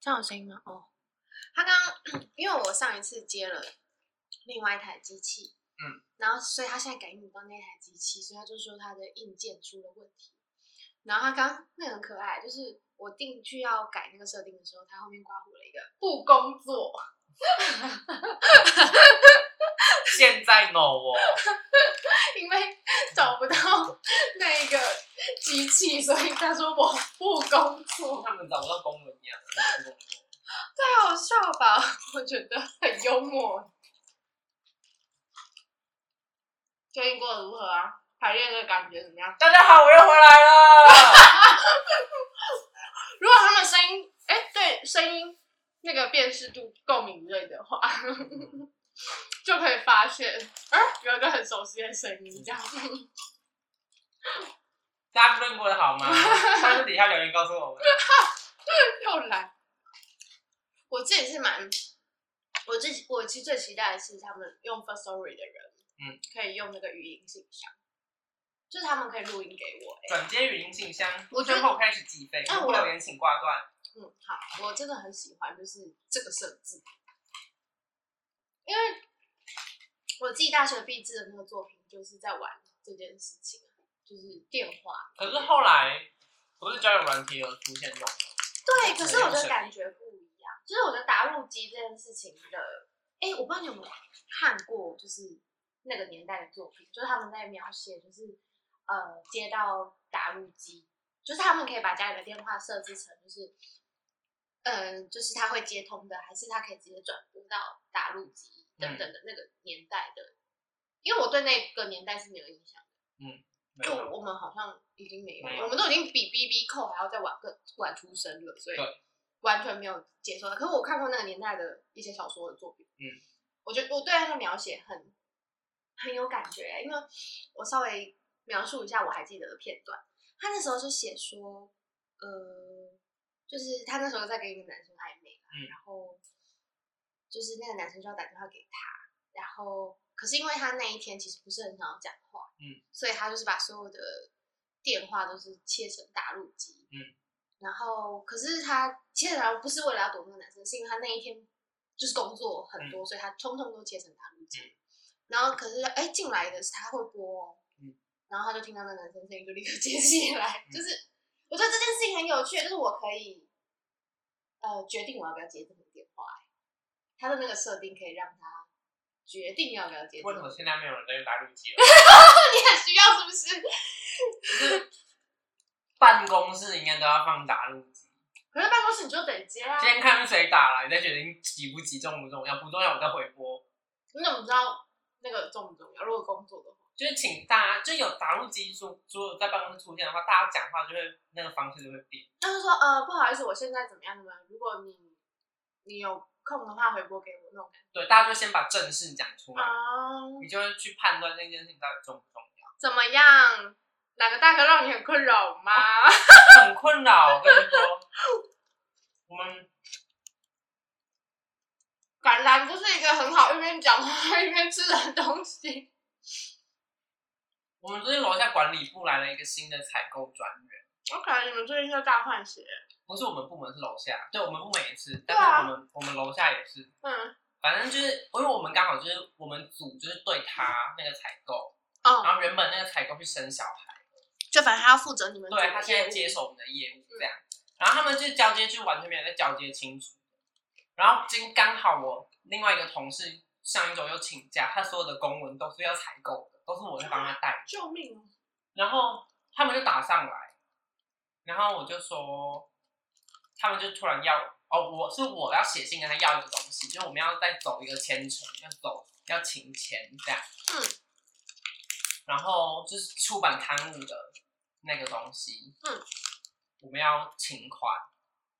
这样有声音吗？哦，他刚刚因为我上一次接了另外一台机器，嗯，然后所以他现在感应不到那台机器，所以他就说他的硬件出了问题。然后他刚刚那个很可爱，就是我进去要改那个设定的时候，他后面刮胡了一个不工作。现在 no 哦，因为找不到那个机器，所以他说我不工作。他们找不到工人一样，不工作。太好笑吧？我觉得很幽默。最近过得如何啊？排练的感觉怎么样？大家好，我又回来了。如果他们声音，哎、欸，对，声音那个辨识度够敏锐的话。就可以发现，有一个很熟悉的声音，这样。大家最近过得好吗？欢迎底下留言告诉我们。又来，我自己是蛮，我自己我其实最期待的是他们用 Firstory 的人，嗯，可以用那个语音信箱，就是他们可以录音给我、欸，转接语音信箱，我最后开始计费，那我留言请挂断。嗯，好，我真的很喜欢，就是这个设置。因为我自己大学毕制的那个作品，就是在玩这件事情，就是电话。可是后来不是交友软体有出现这种？对，可是我觉得感觉不一样。就是我觉得答录机这件事情的，哎，我不知道你有没有看过，就是那个年代的作品，就是他们在描写，就是呃接到打入机，就是他们可以把家里的电话设置成，就是。嗯，就是他会接通的，还是他可以直接转拨到打录机等等的那个年代的？嗯、因为我对那个年代是没有印象的。嗯，就我们好像已经没有，没有，我们都已经比 B B 扣还要再晚个晚出生了，所以完全没有接受到。可是我看过那个年代的一些小说的作品，嗯，我觉得我对他的描写很很有感觉，因为我稍微描述一下我还记得的片段，他那时候就写说，呃。就是他那时候在跟一个男生暧昧，嗯，然后就是那个男生就要打电话给他，然后可是因为他那一天其实不是很想要讲话，嗯，所以他就是把所有的电话都是切成打录机，嗯，然后可是他切成不是为了要躲那个男生，是因为他那一天就是工作很多，嗯，所以他通通都切成打录机，嗯，然后可是哎进来的是他会拨，嗯，然后他就听到那男生声音就立刻 接起来，嗯，就是。我觉得这件事情很有趣，就是我可以，呃，决定我要不要接这通他的那个设定可以让他决定要不要接。为什么现在没有人在用打录机了？你很需要是不是？就是办公室应该都要放打录机。可是办公室你就得接啊。今天看谁打了，你再决定急不急、重不重要，不重要我再回拨。你怎么知道那个重不重要？如果工作的话。就是请大家，就有打录机说，如果在办公室出现的话，大家讲话就会那个方式就会变。就是说，呃，不好意思，我现在怎么样怎么样？如果你你有空的话，回拨给我那种感觉。对，大家就先把正事讲出来，嗯，你就会去判断那件事情到底重不重要。怎么样？哪个大哥让你很困扰吗？哦、很困扰，我跟你说，我们橄榄就是一个很好一边讲话一边吃的东西。我们最近楼下管理部来了一个新的采购专员。OK，你们最近在大换血？不是我们部门，是楼下。对，我们部门也是，但是我们、啊、我们楼下也是。嗯。反正就是，因为我们刚好就是我们组就是对他那个采购，哦，然后原本那个采购去生小孩，就反正他要负责你们。对，他现在接手我们的业务这样，嗯、然后他们就交接就完全没有在交接清楚。然后今刚好我另外一个同事上一周又请假，他所有的公文都是要采购的。都是我在帮他带，救命啊！然后他们就打上来，然后我就说，他们就突然要哦，我是我要写信跟他要一个东西，就是我们要再走一个签程，要走要请钱这样。嗯。然后就是出版刊物的那个东西。嗯。我们要请款，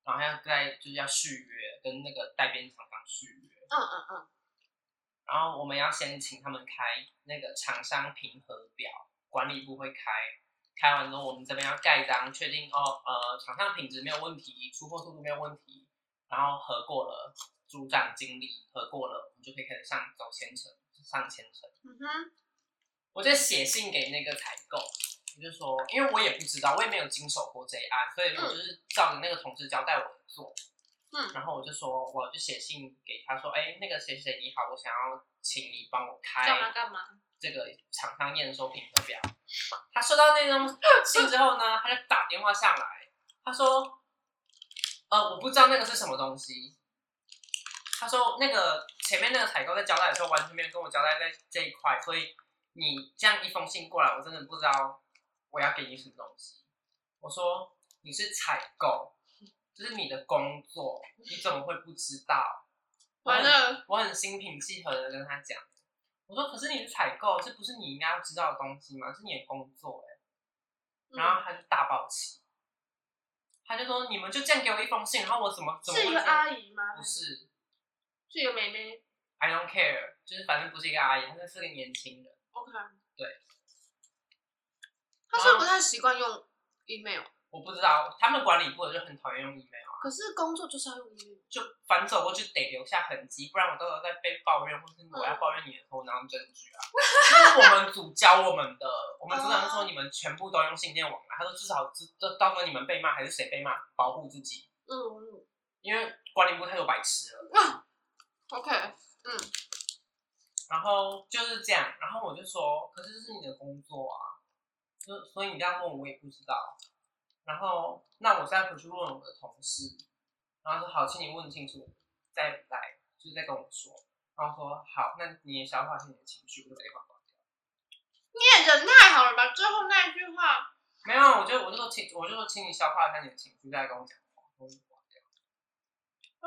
然后要再就是要续约，跟那个代编厂商续约。嗯嗯嗯。然后我们要先请他们开那个厂商评核表，管理部会开，开完之后我们这边要盖章，确定哦，呃，厂商品质没有问题，出货速度没有问题，然后核过了，组长经理核过了，我们就可以开始上走签程，上签程。嗯哼，我就写信给那个采购，我就说，因为我也不知道，我也没有经手过这一案，所以我就是照着那个同事交代我做，嗯，然后我就说，我就写信给他说，哎，那个谁谁你好，我想要请你帮我开干嘛干嘛这个厂商验收评核表。他收到那封信之后呢，他就打电话上来，他说，呃，我不知道那个是什么东西。他说那个前面那个采购在交代的时候完全没有跟我交代在这一块，所以你这样一封信过来，我真的不知道我要给你什么东西。我说你是采购。这是你的工作，你怎么会不知道？完了，我很心平气和的跟他讲，我说：“可是你是采购，这不是你应该要知道的东西吗？是你的工作哎。”然后他就大爆气，他就说：“你们就这样给我一封信，然后我怎么怎么？”是一个阿姨吗？不是，是一个妹妹。I don't care，就是反正不是一个阿姨，她是个年轻人。OK，对。他是不太习惯用 email。我不知道，他们管理部的就很讨厌用 email 啊。可是工作就是要用 email，就反走过去得留下痕迹，不然我到时候再被抱怨，或是我要抱怨你的时候，拿证据啊。这是我们组教我们的，我们组长就说你们全部都用信件往来，他说至少知到时候你们被骂还是谁被骂，保护自己。嗯嗯。因为管理部太多白痴了。嗯。OK。嗯。然后就是这样，然后我就说，可是这是你的工作啊，就所以你这样问我，我也不知道。然后，那我再回去问我的同事，然后说好，请你问清楚，再来，就是再跟我说。然后说好，那你也消化一下你的情绪，我就把电话挂掉。你也人太好了吧？最后那一句话没有，我就我就说请，我就说请你消化一下你的情绪，再跟我讲话，我就挂掉。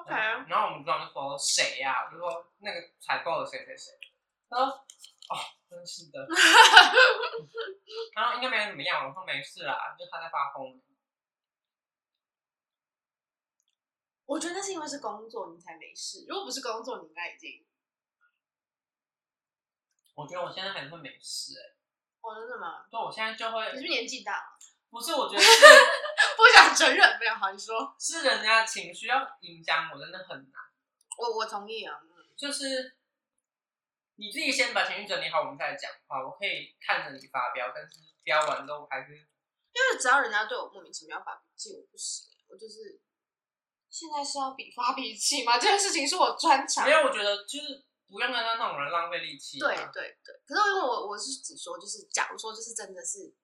OK。然后我们组长就说谁呀、啊？我就说那个采购的谁谁谁。他说哦，真是的。然后应该没怎么样，我说没事啦，就他在发疯。我觉得那是因为是工作，你才没事。如果不是工作，你应该已经……我觉得我现在还是会没事哎、欸。哦，真的吗？对，我现在就会。你是年纪大了？不是，我觉得是不想承认。没有，好，你说。是人家情绪要影响我，真的很难。我我同意啊，就是你自己先把情绪整理好，我们再讲话。我可以看着你发飙，但是飙完之后还是……因为只要人家对我莫名其妙发脾气，我不行，我就是。现在是要比发脾气吗？这件事情是我专长。没有，我觉得就是不用跟他那种人浪费力气。对对对，可是因为我我是只说，就是假如说，就是真的是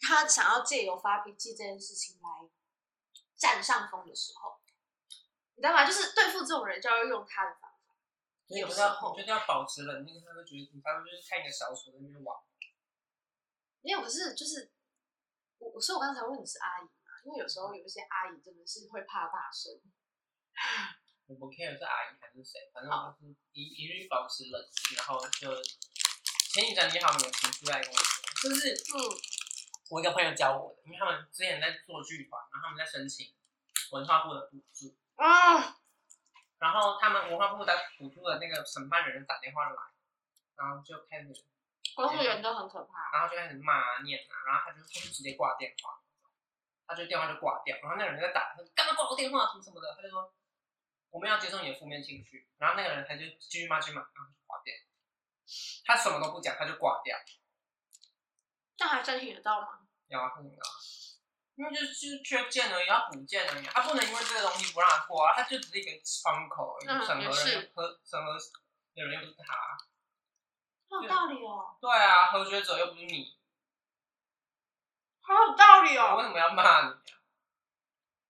他想要借由发脾气这件事情来占上风的时候，你知道吗？就是对付这种人就要用他的方法。有时候我觉得要保持冷静，他会觉得你他们就是看一个小丑在那边玩。没有，可是就是我，所以我刚才问你是阿姨。因为有时候有一些阿姨真的是会怕大声。我不 care 是阿姨还是谁，反正就是一一律保持冷静，然后就请你整理好你的情绪再跟我说。就是嗯，我一个朋友教我的，因为他们之前在做剧团，然后他们在申请文化部的补助啊，然后他们文化部的补助的那个承办人打电话来，然后就开始，公务员都很可怕，然后就开始骂啊念啊，然后他就他就直接挂电话。他就电话就挂掉，然后那个人在打，他说干嘛挂我电话什么什么的，他就说我们要接受你的负面情绪，然后那个人他就继续骂继续骂，然后就挂掉。他什么都不讲，他就挂掉。那还申请得到吗？有啊，申请到，因为就是就是缺件而已，要补件而已，他不能因为这个东西不让他过啊，他就只是一个窗口，审核人和审核的人又不是他。有道理哦。对啊，核决者又不是你。好有道理哦！我为什么要骂你啊？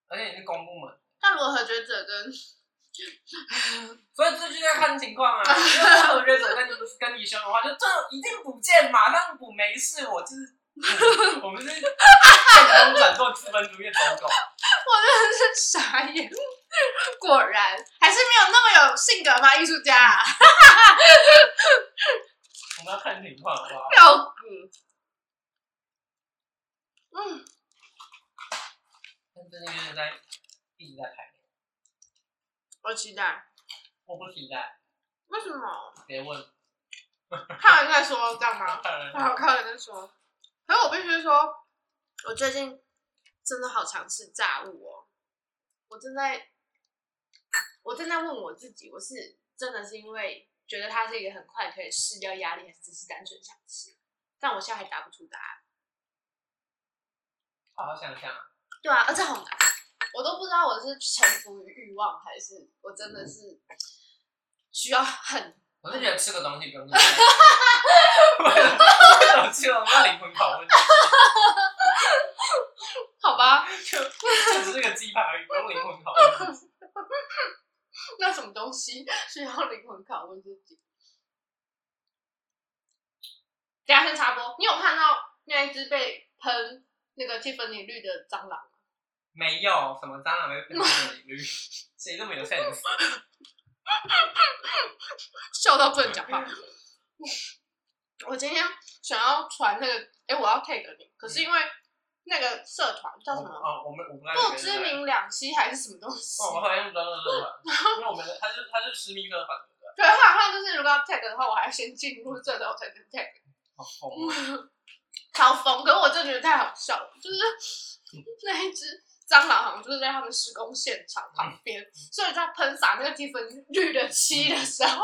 而且你是公部门。那如果核决者跟，所以这就要看情况啊。如果核决者跟你跟你凶的话，就这一定补件嘛，马上补没事。我就是，我们是见风转做资本主义走狗。我真的是傻眼，果然还是没有那么有性格吗？艺术家、啊。我们要看情况，好不好？要死。嗯，但最近就是在一直在排练，我期待，我不期待，为什么？别问，看完再说，这样吗？好，看完再说。可是我必须说，我最近真的好常吃炸物哦。我正在，我正在问我自己，我是真的是因为觉得它是一个很快可以释掉压力，还是只是单纯想吃？但我现在还答不出答案。好好想想，对啊，而且好难，我都不知道我是臣服于欲望，还是我真的是需要很。我是觉得吃个东西不用这么。为什么吃了要灵魂拷问？好吧，就就只是个鸡排而已，不用灵魂拷问。那什么东西需要灵魂拷问自己？等下先插播，你有看到那一只被喷那个蒂芙尼绿的蟑螂吗？没有，什么蟑螂被喷蒂芙尼绿？谁这么有 sense？笑到不能讲话。我今天想要传那个，哎、欸，我要 take 你，可是因为那个社团叫什么？哦，我们我们不知名两栖还是什么东西？哦，我好像知道了，因为我们他是他是私密社团的。对，他好像就是如果要 tag 的话，我还要先进入这个才能 tag。好疯，超疯！可是我真的觉得太好笑了，就是那一只。蟑螂好像就是在他们施工现场旁边，嗯、所以在喷洒那个蒂芙尼绿的漆的时候，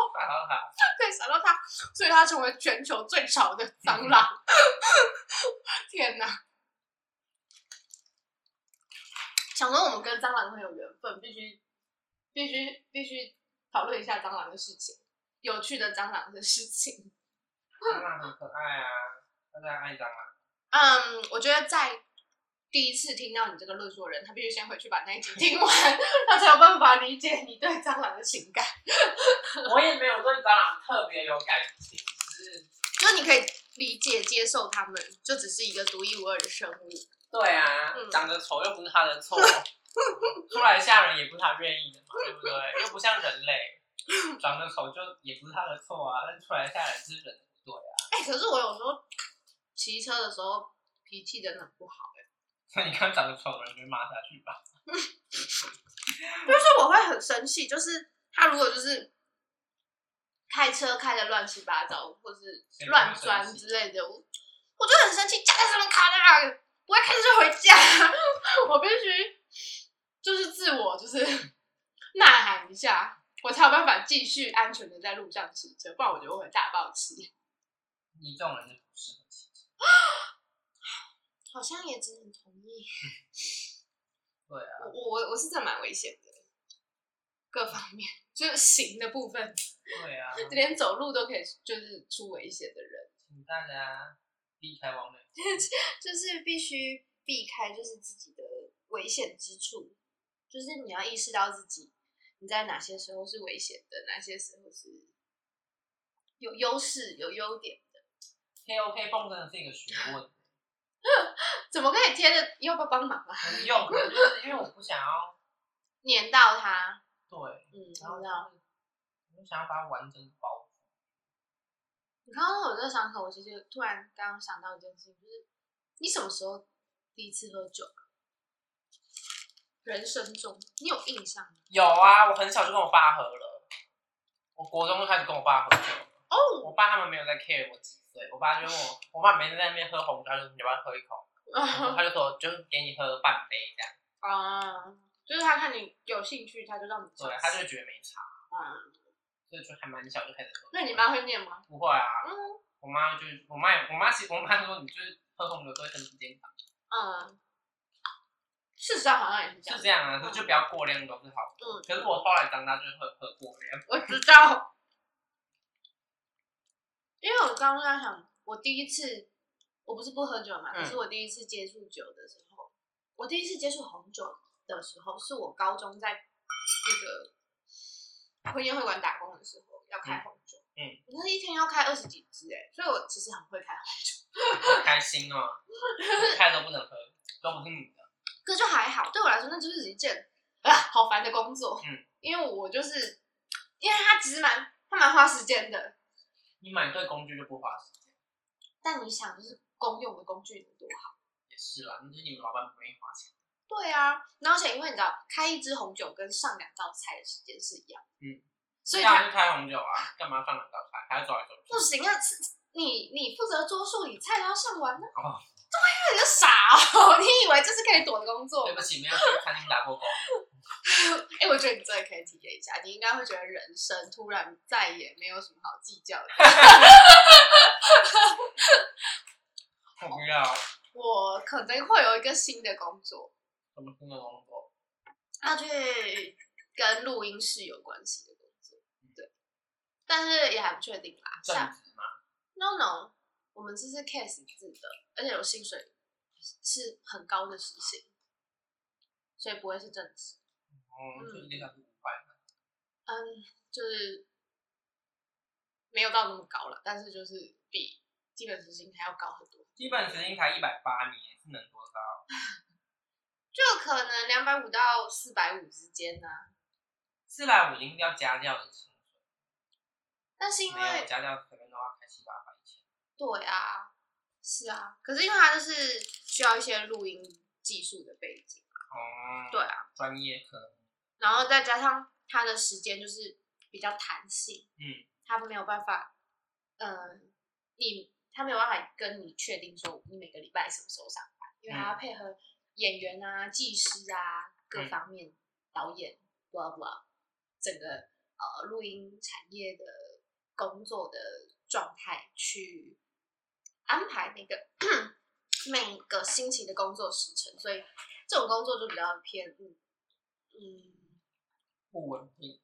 对，洒到它，所以它成为全球最潮的蟑螂。嗯、天哪！想说我们跟蟑螂很有缘分，必须必须必须讨论一下蟑螂的事情，有趣的蟑螂的事情。蟑螂很可爱啊，大家爱蟑螂。嗯，我觉得在。第一次听到你这个论述的人，他必须先回去把那一集听完，他才有办法理解你对蟑螂的情感。我也没有对蟑螂特别有感情，只是就你可以理解接受他们，就只是一个独一无二的生物。对啊，嗯、长得丑又不是他的错，出来吓人也不是他愿意的嘛，对不对？又不像人类，长得丑就也不是他的错啊，但出来吓人是人对啊。哎、欸，可是我有时候骑车的时候脾气真的很不好。那你看长得丑的人，就骂下去吧。就是我会很生气，就是他如果就是开车开的乱七八糟，或是乱钻之类的，我我就很生气，驾在上面卡在那里，我一开车就回家。我必须就是自我就是呐喊一下，我才有办法继续安全的在路上骑车，不然我觉得我会大爆气。你这种人。好像也只能同意。对啊，我我我是真的蛮危险的，各方面就是行的部分。对啊，连走路都可以就是出危险的人，请大家避开网络。就是必须避开，就是自己的危险之处。就是你要意识到自己你在哪些时候是危险的，哪些时候是有优势、有优点的。K O K 绷真的是一个学问。怎么可以贴着？要不要帮忙啊？不用，就是因为我不想要 黏到它。对，嗯，然后这样，我想要把它完整包住。你刚刚我在上课，我其实突然刚刚想到一件事情，就是你什么时候第一次喝酒？人生中你有印象吗？有啊，我很小就跟我爸喝了，我国中就开始跟我爸喝酒。哦，我爸他们没有在 care 我几岁，我爸就问我，我爸每天在那边喝红酒，他就说你要不要喝一口？他就说，就是给你喝半杯这样。啊、嗯，就是他看你有兴趣，他就让你。对，他就觉得没差。嗯。所以就还蛮小就开始喝。那你妈会念吗？不会啊。嗯。我妈就我妈我妈其实我妈说，你就是喝红酒都会身体健康。嗯。事实上好像也是这样。是这样啊，就就不要过量都是好的。嗯。可是我后来长大就是喝喝过量。我知道。刚刚在想，我第一次。我不是不喝酒嘛，可是我第一次接触酒的时候，嗯、我第一次接触红酒的时候，是我高中在那个婚宴会馆打工的时候要开红酒。嗯，我那一天要开二十几支哎，所以我其实很会开红酒。好开心哦！开都不能喝，都不是你的。可就还好，对我来说那就是一件啊好烦的工作。嗯，因为我就是，因为它其实蛮，它蛮花时间的。你买对工具就不花时间。但你想就是。公用的工具能多好？也是啦，那是你们老板不愿意花钱。对啊，而且因为你知道，开一支红酒跟上两道菜的时间是一样。嗯，所以他是开红酒啊，干嘛上两道菜？还要走来走去？不行啊，你你负责桌数，你菜都要上完呢。哦，对啊，你就傻哦，你以为这是可以躲的工作？对不起，没有去餐厅打过工。哎、欸，我觉得你真的可以体验一下，你应该会觉得人生突然再也没有什么好计较的。我不要。我可能会有一个新的工作。什么新的工作？要去跟录音室有关系的工作，对，但是也还不确定啦。正职吗？No No，我们这是 case 制的，而且有薪水，是很高的时薪，所以不会是正职。哦，就一个小时五块。嗯，就是没有到那么高了，但是就是比基本时薪还要高很多。基本时薪才一百八，你是能多高？就可能两百五到四百五之间呢、啊。四百五一定要加掉的薪水，但是因为加掉可能都要开七八百千。对啊，是啊，可是因为它就是需要一些录音技术的背景哦、嗯，对啊，专业课，然后再加上他的时间就是比较弹性，嗯，他没有办法，嗯、呃，你他没有办法跟你确定说你每个礼拜什么时候上班，因为他要配合。演员啊，技师啊，各方面，嗯、导演，blah blah，整个呃录音产业的工作的状态去安排那个 每个星期的工作时程，所以这种工作就比较偏嗯嗯不稳定，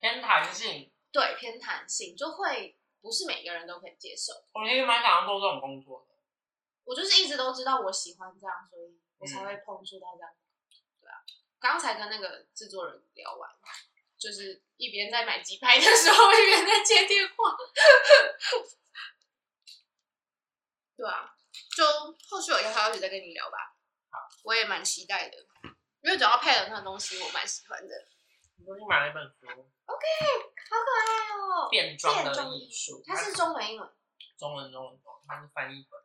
偏弹性，对，偏弹性就会不是每个人都可以接受。我其实蛮想要做这种工作的。我就是一直都知道我喜欢这样，所以我才会碰触到这样。对啊，刚才跟那个制作人聊完，就是一边在买鸡排的时候，一边在接电话。对啊，就后续有要开始再跟你聊吧。好，我也蛮期待的，因为主要配的那个东西我蛮喜欢的。我去买了一本书。OK，好可爱哦。变装的艺术，它是中文英文？中文中文中，它是翻译本。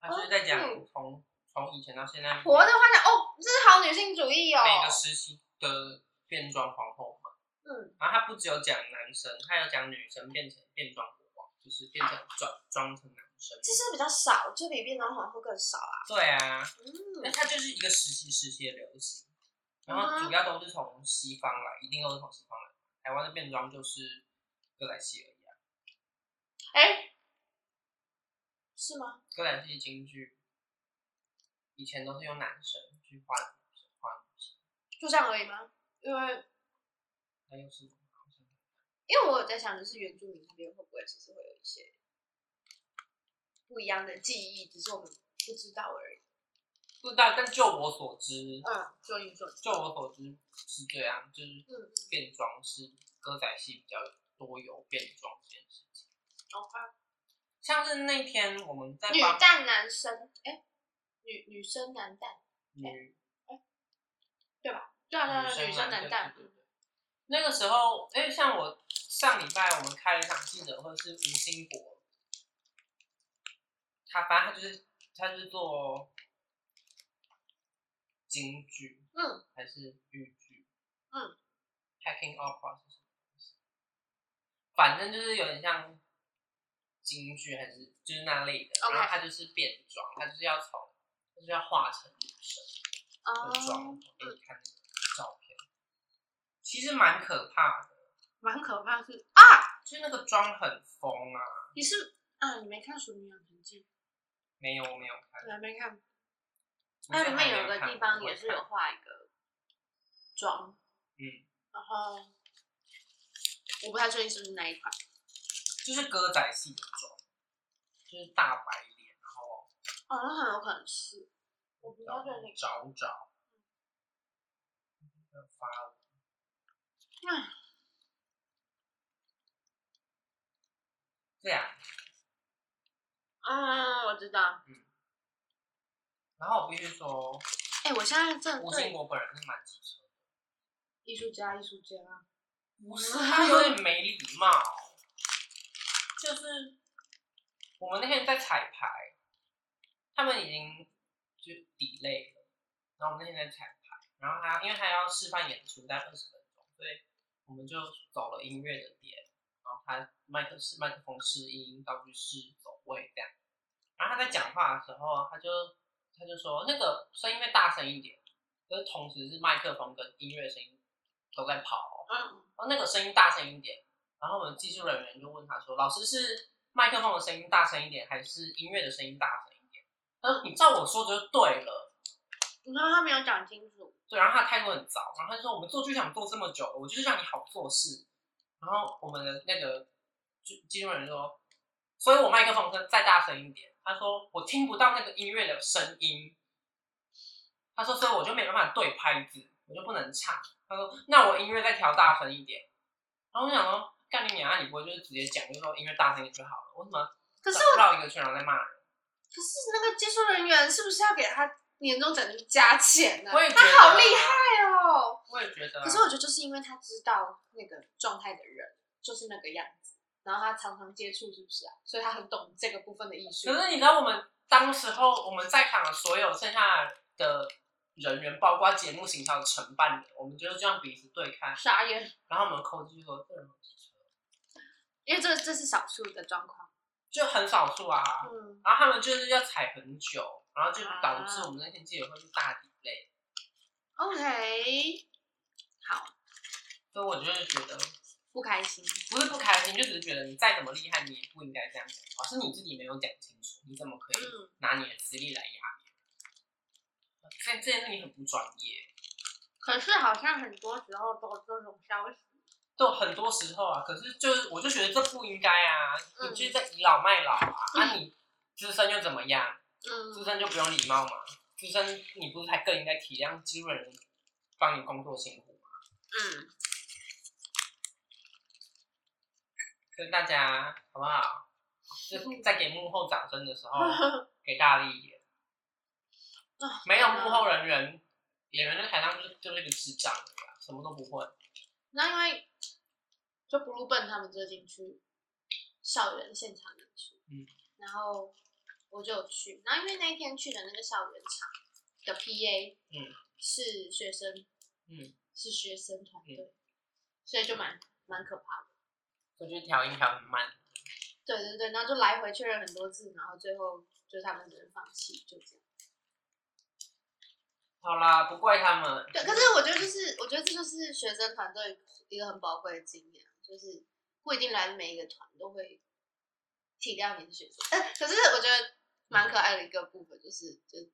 他就是在讲从从以前到现在，我的幻想哦，这是好女性主义哦。每个时期的变装皇后嘛，嗯，然后他不只有讲男生，它有讲女生变成变装国王，就是变成装装成男生。其实比较少，就比变装皇后更少啊。对啊，嗯，那它就是一个时期时期的流行，然后主要都是从西方来，一定都是从西方来。台湾的变装就是哥仔戏而已啊。哎。是吗？哥仔戏京剧以前都是用男生去换女生，换女生，就这样而已吗？因为还有什么？因为我有在想，就是原住民那边会不会其实会有一些不一样的记忆，只是我们不知道而已。不知道，但就我所知，嗯，就你所知，就我所知是这样，就是变装是歌仔戏比较多有变装这件事情。OK。像是那天我们在女旦男生，哎、欸，女女生男旦，女，哎、欸，对吧？对啊，对啊，女生男旦。那个时候，哎、欸，像我上礼拜我们开了一场记者会，是吴兴国，他反正他就是他就是做京剧，嗯，还是豫剧，嗯，Packing Opera 是什么东西？反正就是有点像。京剧还是就是那类的然后他就是变装，他就是要从，就是要化成女生的妆，给你看那个照片，其实蛮可怕的，蛮可怕是啊，就是那个妆很疯啊。你是啊？你没看《淑女养成记》？没有，我没有看。你还没看？它里面有个地方也是有画一个妆，嗯，然后我不太确定是不是那一款。就是歌仔戏的妆，就是大白脸，然后哦，那很有可能是，我不要在那找找，嗯，发了，哎，这样，嗯，我知道，嗯，然后我必须说，哎、欸，我现在正，吴兴国本人是蛮机车的，艺术家，艺术家，不是，他有点没礼貌。就是我们那天在彩排，他们已经就 delay 了，然后我们那天在彩排，然后他因为他要示范演出在二十分钟，所以我们就走了音乐的点，然后他麦克试麦克风试音，道具试走位这样，然后他在讲话的时候，他就他就说那个声音会大声一点，就是同时是麦克风跟音乐声音都在跑，嗯，然后那个声音大声一点。然后我们技术人员就问他说：“老师是麦克风的声音大声一点，还是音乐的声音大声一点？”他说：“你照我说的就对了。”你说他没有讲清楚。对，然后他的态度很糟，然后他就说我们做剧场做这么久，我就是让你好做事。然后我们的那个技技术人说，所以我麦克风再大声一点。他说我听不到那个音乐的声音。他说所以我就没办法对拍子，我就不能唱。他说那我音乐再调大声一点。然后我想说，干你娘啊，你不会就是直接讲，就说音乐大声一点就好了？我怎么？可是我绕一个圈，然后在骂人。可是那个技术人员是不是要给他年终奖金加钱呢？我也觉得他好厉害哦。我也觉得。可是我觉得就是因为他知道那个状态的人就是那个样子，然后他常常接触，是不是啊？所以他很懂这个部分的艺术。可是你知道，我们当时候我们在场的所有剩下的人员，包括节目行销的承办的，我们就是这样彼此对看，傻眼。然后我们扣就说这人因为这这是少数的状况。就很少数啊，嗯，然后他们就是要踩很久，然后就导致我们那天记者会是大。OK，好，所以我就是觉得不开心，不是不开心，就只是觉得你再怎么厉害，你也不应该这样讲话，是你自己没有讲清楚，你怎么可以拿你的资历来压别人？这、嗯、这件事你很不专业。可是好像很多时候都有这种消息。都很多时候啊，可是就是我就觉得这不应该啊，嗯、你就是在倚老卖老啊，那、嗯啊、你资深又怎么样？嗯，资深就不用礼貌嘛，资深你不是还更应该体谅基本人帮你工作辛苦吗？嗯，跟大家好不好？就是在给幕后掌声的时候，给大力一点。没有幕后人员，演员在台上就是就是一个智障什么都不会。那因为就 Bluebird 他们最近去校园现场演出，嗯，然后我就有去，然后因为那一天去的那个校园场的 PA，嗯，是学生，嗯，是学生团队，嗯，所以就蛮蛮可怕的，就去调音调很慢，对对对，然后就来回确认很多次，然后最后就他们只能放弃，就这样。好啦，不怪他们。对，可是我觉得就是，我觉得这就是学生团队一个很宝贵的经验，就是不一定来每一个团都会体谅你的学生。哎，可是我觉得蛮可爱的一个部分就是，就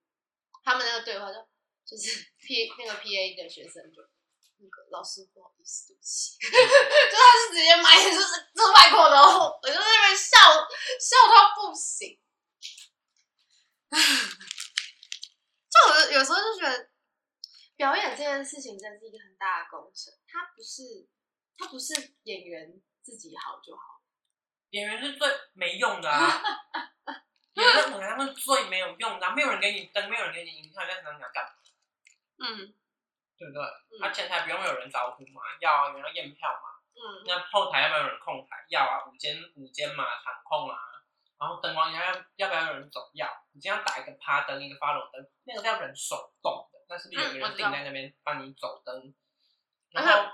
他们那个对话就就是 P 那个 P A 的学生就那个老师不好意思，对不起，就他是直接买就是这麦克的，我就在那边笑笑到不行。就我有时候就觉得，表演这件事情真的是一个很大的工程。它不是，它不是演员自己好就好。演员是最没用的啊！演员在舞台上是最没有用的，啊，没有人给你灯，没有人给你音效，在台上想干嘛？嗯，对不对？而、嗯、前台不用有人招呼嘛，要有人要验票嘛。嗯，那后台要不要有人控台？要啊，舞间舞间嘛，场控啊。然后灯光要要要不要有人走？要，你这样打一个趴灯，一个 follow 灯，那个是要人手动的，那是不是有个人定在那边帮你走灯？嗯、然后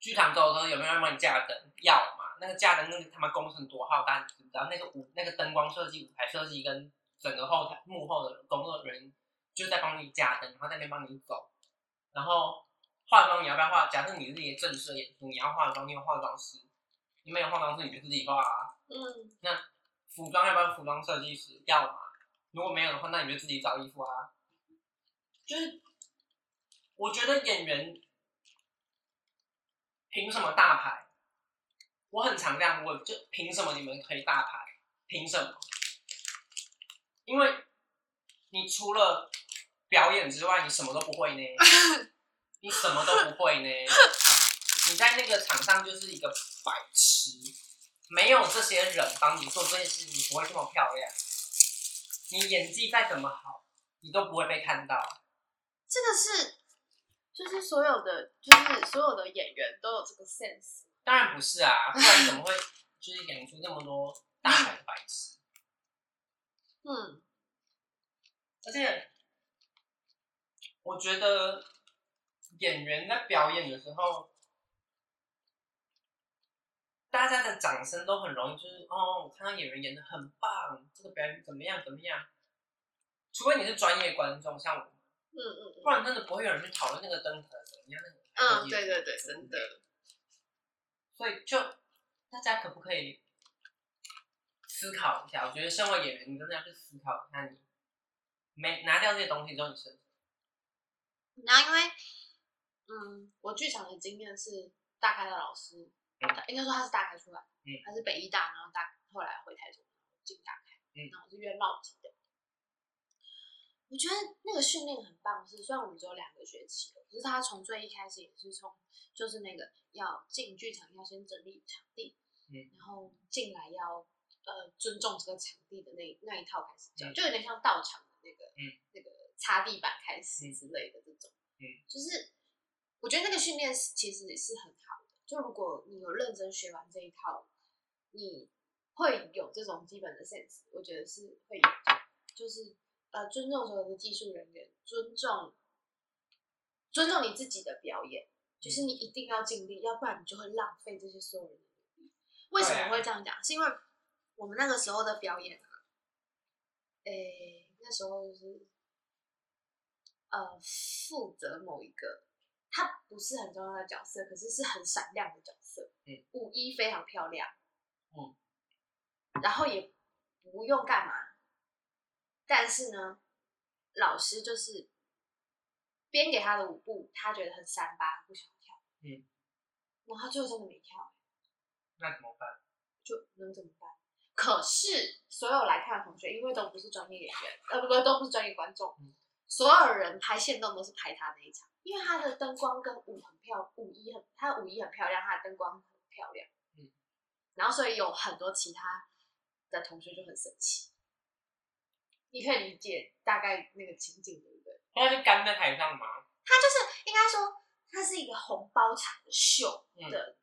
剧场走的时候有没有人帮你架灯？要嘛，那个架灯那个他妈工程多浩大，你知道那个舞那个灯光设计、舞台设计跟整个后台幕后的工作人员就在帮你架灯，然后在那边帮你走。然后化妆你要不要化？假设你是一个正式的演出，你要化妆，你有化妆师，你没有化妆师你就自己化啊。嗯，那服装要不要服装设计师？要嘛。如果没有的话，那你就自己找衣服啊。就是，我觉得演员凭什么大牌？我很常这样问，就凭什么你们可以大牌？凭什么？因为你除了表演之外，你什么都不会呢？你什么都不会呢？你在那个场上就是一个白痴。没有这些人帮你做这件事，你不会这么漂亮。你演技再怎么好，你都不会被看到。这个是，就是所有的，就是所有的演员都有这个 sense。当然不是啊，不然怎么会就是演出那么多大牌的白痴？嗯。而且，我觉得演员在表演的时候。大家的掌声都很容易，就是哦，我看到演员演的很棒，这个表演怎么样怎么样？除非你是专业观众，像我，嗯嗯，嗯，不然真的不会有人去讨论那个灯台怎么样。嗯，对对对，真的。所以就大家可不可以思考一下？我觉得身为演员，你真的要去思考一下，你没拿掉这些东西之后，你是然后因为，嗯，我剧场的经验是大开的老师，嗯、应该说他是大开出来，嗯，他是北医大，然后大后来回台中进大开，嗯，然后我是院茂级的。我觉得那个训练很棒，是虽然我们只有两个学期，可是他从最一开始也是从就是那个要进剧场要先整理场地，嗯，然后进来要呃尊重这个场地的那那一套开始教，嗯、就有点像道场的那个嗯那个擦地板开始之类的这种，嗯，就是我觉得那个训练其实也是很好的，就如果你有认真学完这一套，你会有这种基本的 sense，我觉得是会有的，就是。呃，尊重所有的技术人员，尊重尊重你自己的表演，就是你一定要尽力，要不然你就会浪费这些所有人的努力。为什么会这样讲？是因为我们那个时候的表演啊，诶，那时候就是呃，负责某一个，他不是很重要的角色，可是是很闪亮的角色，嗯，舞衣非常漂亮，嗯，然后也不用干嘛。但是呢，老师就是编给他的舞步，他觉得很三八，不想跳。嗯，然后他最后真的没跳。那怎么办？就能怎么办？可是所有来看的同学，因为都不是专业演员，呃，不不，都不是专业观众，嗯、所有人拍线动都是拍他那一场，因为他的灯光跟舞很漂，舞衣很，他的舞衣很漂亮，他的灯光很漂亮。嗯，然后所以有很多其他的同学就很生气。你可以理解大概那个情景，对不对？他是干在台上吗？他就是应该说，他是一个红包场的秀的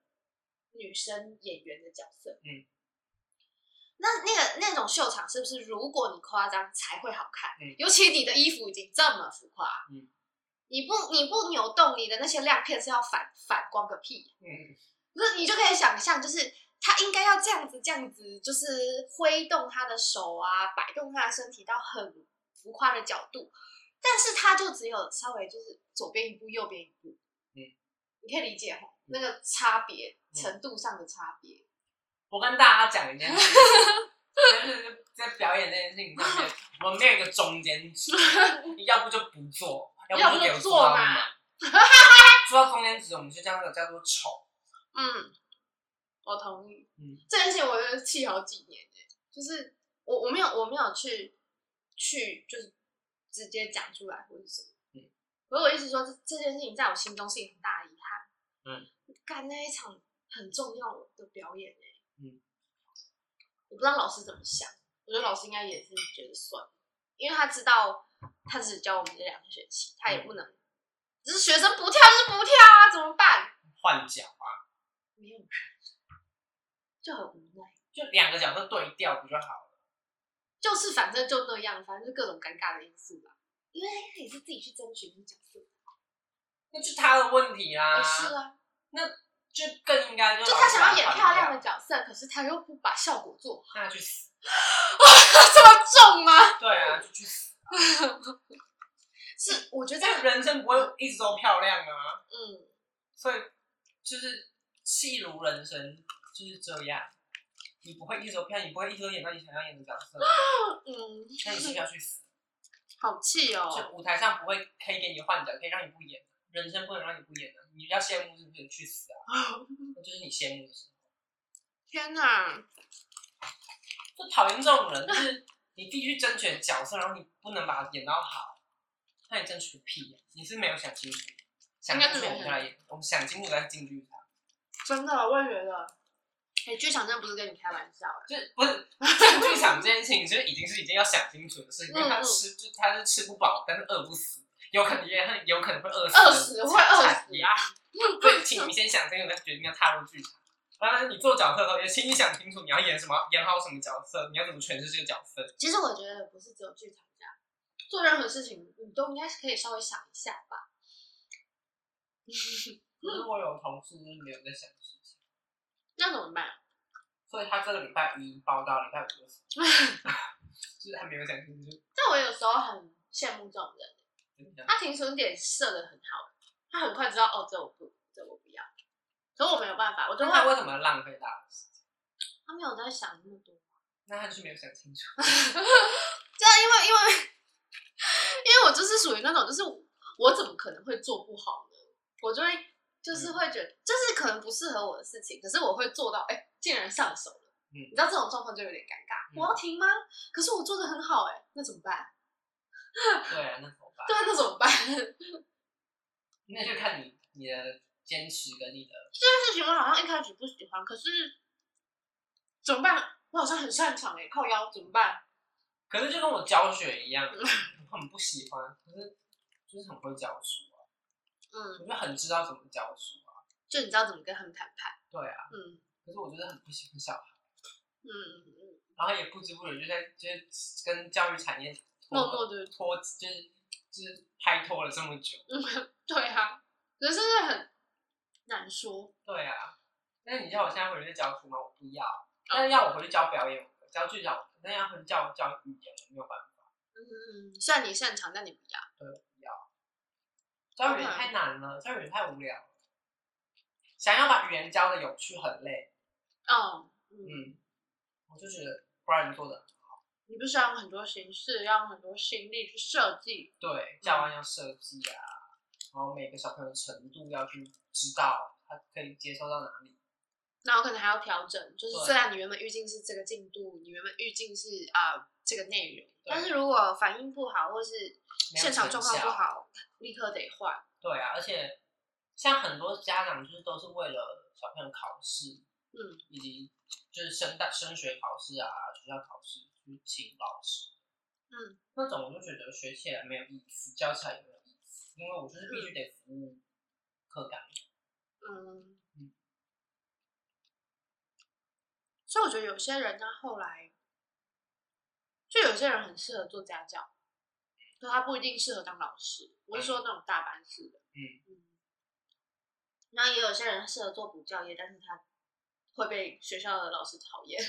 女生演员的角色。嗯，那那个那种秀场是不是，如果你夸张才会好看？嗯，尤其你的衣服已经这么浮夸，嗯，你不你不扭动你的那些亮片是要反反光个屁？嗯，不是，你就可以想象，就是。他应该要这样子，这样子，就是挥动他的手啊，摆动他的身体到很浮夸的角度，但是他就只有稍微就是左边一步，右边一步，嗯，你可以理解哈，那个差别、嗯、程度上的差别。我跟大家讲一件事情，就是 在表演这件事情上面，我们没有一个中间值，你要不就不做，要不就给我做嘛。做到中间值，我们就叫那个叫做丑，嗯。我同意，嗯，这件事情我气好几年，就是我我没有我没有去去就是直接讲出来或者什么，嗯，可是我意思说这这件事情在我心中是一个很大的遗憾，嗯，干那一场很重要的表演哎，嗯，我不知道老师怎么想，我觉得老师应该也是觉得算，因为他知道他只教我们这两个学期，他也不能，只是学生不跳就是不跳啊，怎么办？换脚啊，没有人。就很无奈，就两个角色对调不就好了？就是反正就那样，反正就各种尴尬的因素吧。因为他也是自己去争取那角色，那就他的问题啦。是啊，那就更应该就就他想要演漂亮的角色，可是他又不把效果做好，那他去死！这么重吗？对啊，就去死。是，我觉得人生不会一直都漂亮啊。嗯，所以就是戏如人生。就是这样，你不会一直都骗，你不会一直都演到你想要演的角色。嗯，那你是不是要去死？好气哦！就舞台上不会可以给你换的，可以让你不演。人生不能让你不演的，你要羡慕是不是？去死啊！那 就是你羡慕的时候。天哪！就讨厌这种人，就是你必须争取角色，然后你不能把它演到好，那你争取个屁呀！你是没有想清楚，想清楚我们再来演，我们想清楚再进剧场。真的，我也觉得。哎，剧场真的不是跟你开玩笑，就是不是进剧场这件事情，就是已经是已经要想清楚的事情，因为他吃就他是吃不饱，但是饿不死，有可能也很有可能会饿死，饿死会饿死啊！对，请你先想清楚再决定要踏入剧场。当然，你做角色的时候也请你想清楚你要演什么，演好什么角色，你要怎么诠释这个角色。其实我觉得不是只有剧场这样，做任何事情你都应该是可以稍微想一下吧。可是我有同事就是没有在想事情。那怎么办？所以他这个礼拜一报到礼拜五 就是还没有想清楚。但我有时候很羡慕这种人，他停损点设的很好，他很快知道哦，这我不，这我不要。可是我没有办法，我就他为什么要浪费大的时间？他没有在想那么多，那他就是没有想清楚。对啊，因为因为因为我就是属于那种，就是我怎么可能会做不好呢？我就会就是会觉得，这、嗯、是可能不适合我的事情，可是我会做到，哎、欸，竟然上手了。嗯，你知道这种状况就有点尴尬。嗯、我要停吗？可是我做的很好、欸，哎，那怎么办？对啊，那办？对啊，那怎么办？那就看你你的坚持跟你的这件事情，我好像一开始不喜欢，可是怎么办？我好像很擅长哎、欸，靠腰怎么办？可是就跟我教学一样，我很不喜欢，可是就是很会教书啊。嗯，我就很知道怎么教书啊，就你知道怎么跟他们谈判。对啊，嗯。可是我觉得很不喜欢小孩。嗯嗯嗯。然后也不知不觉就在就是跟教育产业默默的脱，就是就是拍拖了这么久。嗯，对啊，可是真的很难说。对啊，那你叫我现在回去教书吗？我不要。但是要我回去教表演，教剧场，那要回去教教语言，没有办法。嗯，虽然你擅长，但你不要。对，我不要。教语言太难了，教语言太无聊了。想要把语言教的有趣，很累。哦，嗯，嗯，我就觉得不然你做的。你不是要用很多形式，要用很多心力去设计。对，教案要设计啊，然后每个小朋友程度要去知道他可以接受到哪里。那我可能还要调整，就是虽然你原本预计是这个进度，你原本预计是啊、呃、这个内容，但是如果反应不好，或是现场状况不好，立刻得换。对啊，而且像很多家长就是都是为了小朋友考试，嗯，以及就是升大升学考试啊，学校考试去请老师，嗯，那种我就觉得学起来没有意思，教起来也没有意思，因为我就是必须得服务课纲，嗯。所以我觉得有些人他后来，就有些人很适合做家教，可他不一定适合当老师。我是说那种大班式的，嗯嗯。那也有些人适合做补教业，但是他会被学校的老师讨厌，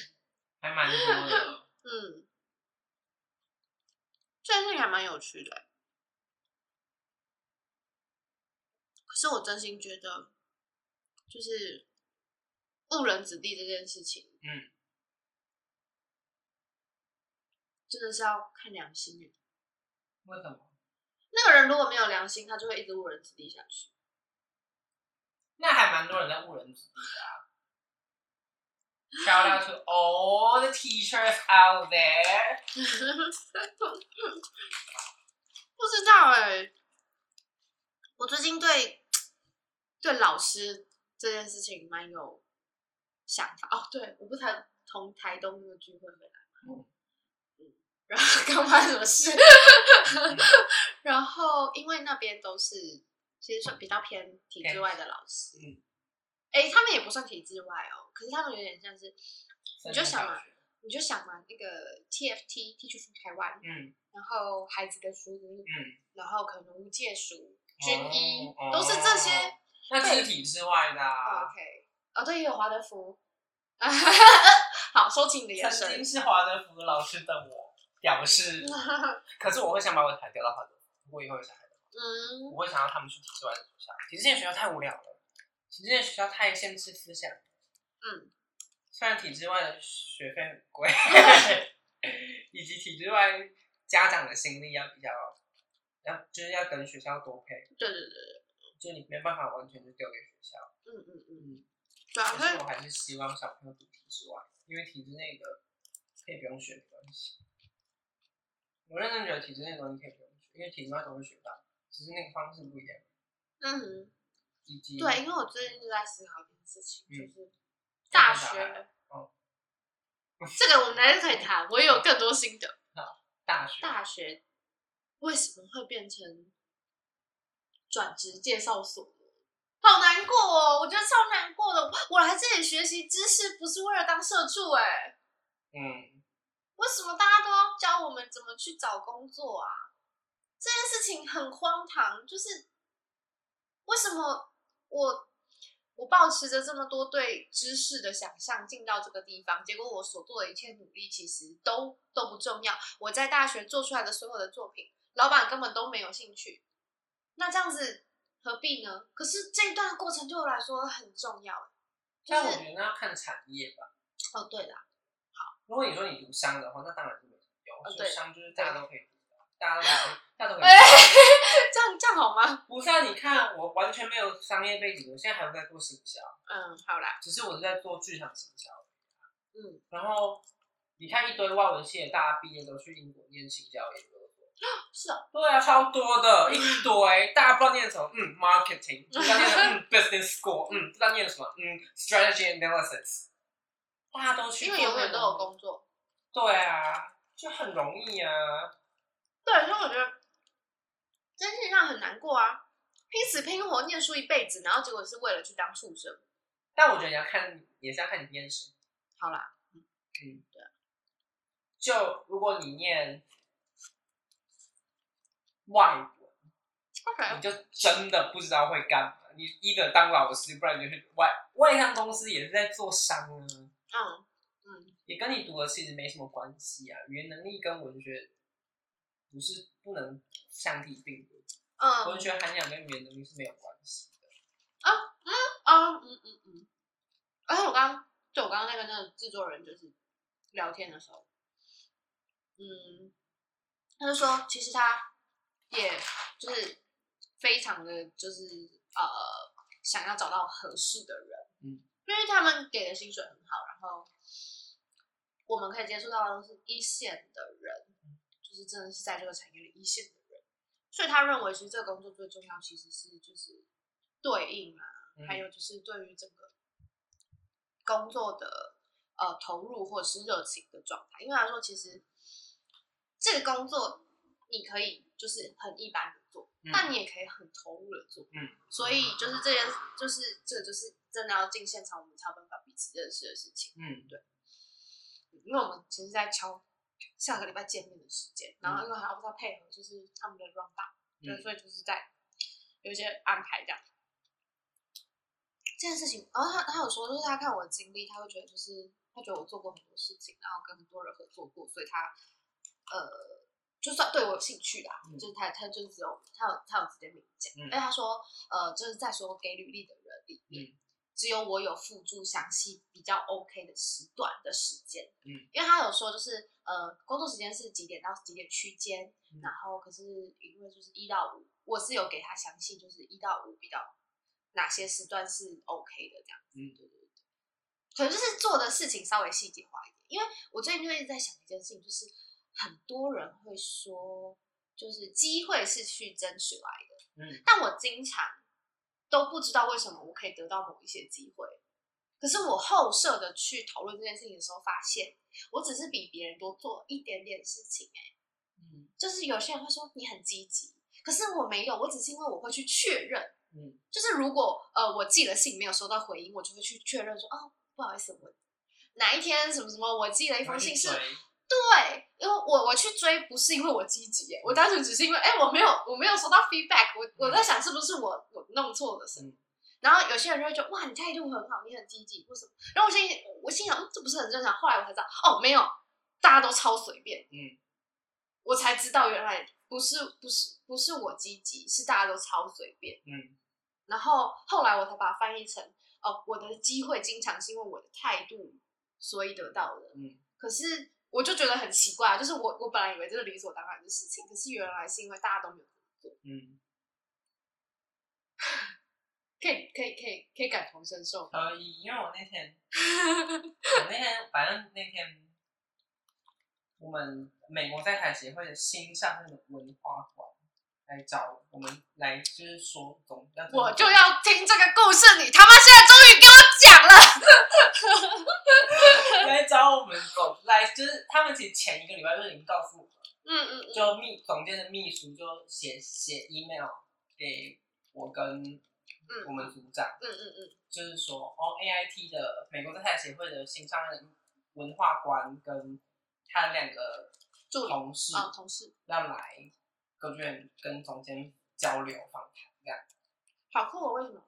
还蛮多的。嗯，这件事情还蛮有趣的。可是我真心觉得，就是。误人子弟这件事情，嗯，真的是要看良心。为什么？那个人如果没有良心，他就会一直误人子弟下去。那还蛮多人在误人子弟的啊。Shout out to all the teachers out there。不知道哎、欸，我最近对对老师这件事情蛮有。想法哦，对，我不才从台东那个聚会回来嘛，嗯，然后刚发生什么事？嗯、然后因为那边都是其实算比较偏体制外的老师，嗯，哎，他们也不算体制外哦，可是他们有点像是，你就想嘛，你就想嘛，那个 TFT Teach For Taiwan，嗯，然后孩子的书，嗯，然后可能无界书、军医、哦、都是这些，那肢体之外的、啊、，OK。哦，对，也有华德福。好，收起你的眼神。曾经是华德福老师的我表示，可是我会想把我的孩子调到华德福，如果以后有小孩的话，嗯，我会想让他们去体制外的学校。体制内学校太无聊了，体制内学校太限制思想。嗯，虽然体制外的学费很贵，以及体制外家长的心力要比较，要就是要等学校多配。对对对对，就你没办法完全就丢给学校。嗯嗯嗯。嗯可是我还是希望小朋友读体制外，因为体制内的可以不用学没关系。我认真觉得体制内的东西可以不用学，因为体制外都会学到，只是那个方式不一样。嗯哼。以及对，因为我最近就在思考一件事情，就是大学。哦。这个我们还是可以谈，我也有更多心得。好，大学。大学为什么会变成转职介绍所？好难过哦，我觉得超难过的。我来这里学习知识，不是为了当社畜哎、欸。嗯。为什么大家都要教我们怎么去找工作啊？这件事情很荒唐。就是为什么我我保持着这么多对知识的想象进到这个地方，结果我所做的一切努力其实都都不重要。我在大学做出来的所有的作品，老板根本都没有兴趣。那这样子。何必呢？可是这一段过程对我来说很重要。但我觉得那要看产业吧。哦，对啦，好。如果你说你读商的话，那当然是没什么用。哦，对，商就是大家都可以读的。大家都可以，大家都可以。哎，这样这样好吗？不是啊，你看我完全没有商业背景，我现在还在做行销。嗯，好啦，只是我是在做剧场行销。嗯，然后你看一堆外文系的大家毕业都去英国念行销研究所。是啊，对啊，超多的一堆，大家不知道念什么，嗯，marketing，不知道念什么，嗯，business school，嗯，不知道念什么，嗯，strategy analysis，大家都去，因为永远都有工作。对啊，就很容易啊。对，所以我觉得真心上很难过啊，拼死拼活念书一辈子，然后结果是为了去当畜生。但我觉得你要看，也是要看你念什么。好啦，嗯，对。就如果你念。外文，Okay. 你就真的不知道会干嘛。你一个当老师，不然你就去外外商公司，也是在做商啊。嗯嗯，也跟你读的其实没什么关系啊。语言能力跟文学不是不能相提并论。嗯，文学涵养跟语言能力是没有关系的。啊嗯啊嗯嗯嗯。而且我刚刚就我刚刚在跟那个制作人就是聊天的时候，嗯，他就说其实他。也、就是非常的就是呃想要找到合适的人，嗯，因为他们给的薪水很好，然后我们可以接触到的都是一线的人，就是真的是在这个产业里一线的人，所以他认为其实这个工作最重要其实是就是对应啊，嗯、还有就是对于整个工作的呃投入或者是热情的状态，因为他说其实这个工作你可以。就是很一般的做，嗯、但你也可以很投入的做，嗯，所以就是这件，就是这个就是真的要进现场，我们才有办法彼此认识的事情，嗯，对，因为我们其实，在敲下个礼拜见面的时间，然后因为还要不知道配合，就是他们的 run down，对，嗯、所以就是在有一些安排这样。这件事情，然后他他有说，就是他看我的经历，他会觉得就是他觉得我做过很多事情，然后跟很多人合作过，所以他呃。就算对我有兴趣啦，嗯、就是他他就只有他有他有直接明讲，哎、嗯，他说呃，就是在说给履历的人里面，嗯、只有我有附注详细比较 OK 的时段的时间，嗯，因为他有说就是呃工作时间是几点到几点区间，嗯、然后可是因为就是一到五，我是有给他详细就是一到五比较哪些时段是 OK 的这样子，嗯，对对对，可能就是做的事情稍微细节化一点，因为我最近就一直在想一件事情，就是。很多人会说，就是机会是去争取来的，嗯，但我经常都不知道为什么我可以得到某一些机会，可是我后设的去讨论这件事情的时候，发现我只是比别人多做一点点事情，欸，哎，嗯，就是有些人会说你很积极，可是我没有，我只是因为我会去确认，嗯，就是如果呃我寄了信没有收到回应，我就会去确认说，哦，不好意思，我哪一天什么什么我寄了一封信是。对，因为我我去追不是因为我积极耶，我单纯只是因为哎我没有我没有收到 feedback，我我在想是不是我我弄错了什么，然后有些人就会觉得哇你态度很好，你很积极，为什么？然后我心我心想这不是很正常，后来我才知道哦没有，大家都超随便，嗯，我才知道原来不是不是不是我积极，是大家都超随便，嗯，然后后来我才把它翻译成哦我的机会经常是因为我的态度所以得到的，嗯，可是。我就觉得很奇怪，就是我我本来以为这是理所当然的事情，可是原来是因为大家都没有这么做。嗯，可以可以可以可以感同身受。可以，因为我那天，我那天反正那天，我们美国在台协会的新上那个文化馆来找我们来，就是说总要。我就要听这个故事，你他妈现在终于给我讲了。来找我们总来，就是他们其实前一个礼拜就已经告诉我们，嗯嗯，就秘总监的秘书就写写 email 给我跟我们组长，嗯嗯嗯，就是说哦，AIT 的美国在台协会的新上任文化官跟他两个同事啊同事。要来歌剧院跟总监交流访谈，这样好酷哦，为什么？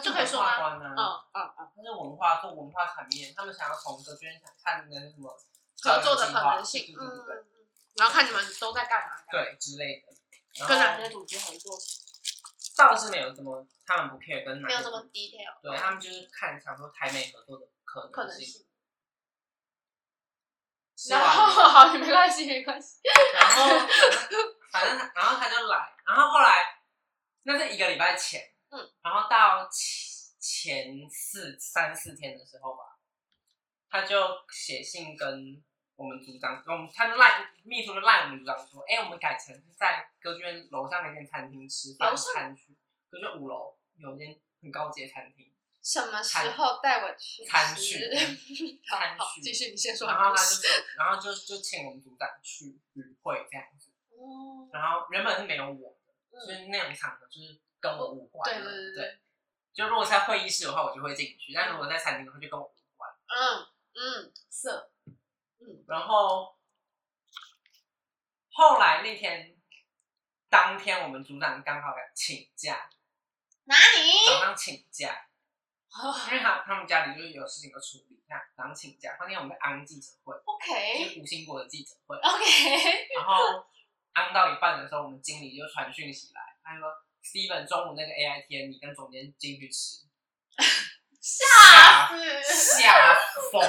就可以说啊？嗯嗯嗯，他是文化做文化产业，他们想要从歌剧院想看那什么合作的可能性，嗯嗯，然后看你们都在干嘛，对之类的，跟哪些组织合作？倒是没有这么，他们不 care 跟哪，没有这么 detail，对他们就是看想说台美合作的可能性。吃完了，好，没关系，没关系。然后反正然后他就来，然后后来那是一个礼拜前，嗯，然后到前前四三四天的时候吧，他就写信跟我们组长，我们他就赖秘书就赖我们组长说，哎，我们改成在歌剧院楼上那间餐厅吃饭餐去，歌剧院五楼有一间很高级的餐厅。什么时候带我去餐叙？餐叙，继续你先说。然后他就说，然后就就请我们组长去与会这样子。哦。然后原本是没有我的，所以那种场合就是跟我无关。对对对。就如果在会议室的话，我就会进去；但如果在餐厅的话，就跟我无关。嗯嗯，是。嗯。然后后来那天当天，我们组长刚好要请假。哪里？早上请假。因为他他们家里就是有事情要处理，那早上请假。那天我们在安记者会，OK，就是吴兴国的记者会，OK。然后安到一半的时候，我们经理就传讯息来，他说：“Steven，中午那个 AI 天你跟总监进去吃。” 吓死！吓疯！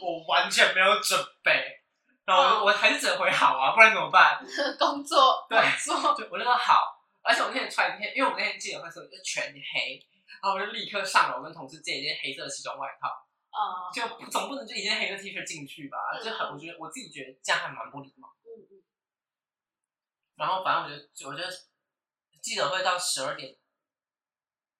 我完全没有准备，然后我、oh. 我还是只回好啊，不然怎么办？工作，对，工作，就我就说好。而且我那天穿一件，因为我们那天记者会的时候就全黑。然后我就立刻上楼跟同事借一件黑色的西装外套，啊、uh,，就总不能就一件黑色 T 恤进去吧？嗯、就很，我觉得我自己觉得这样还蛮不礼貌。然后反正我就，我就记者会到十二点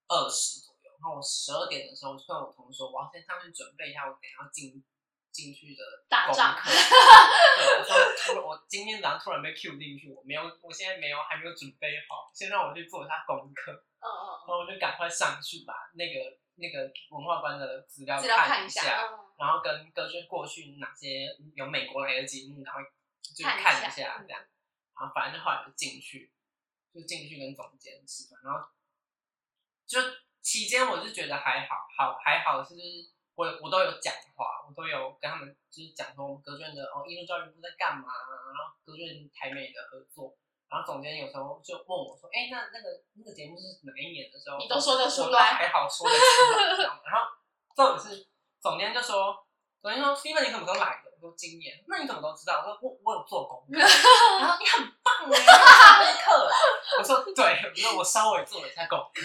二十左右，然后我十二点的时候就跟我同事说，我要先上去准备一下，我等下要进进去的大仗。对，我说我今天早上突然被 Q 进去，我没有，我现在没有还没有准备好，先让我去做一下功课。嗯嗯，然后我就赶快上去把那个那个文化官的资料看一下，嗯、然后跟歌剧过去哪些有美国来的节目，然后就看一下这样，然后反正就后来就进去，就进去跟总监吃饭，然后就期间我就觉得还好，好还好是我我都有讲话，我都有跟他们就是讲说我们隔卷的哦艺术教育部在干嘛，然后隔卷台美的合作。然后总监有时候就问我说：“哎，那那个那个节目是哪一年的时候？”你都说得出来，还好说得出来。然后这种是总监就说：“总监说，Steven 你什么时候来的？”我说：“今年。”那你怎么都知道？我说：“我我有做功课。”然后你很棒哎，功课。我说：“对，因为我稍微做了一下功课。”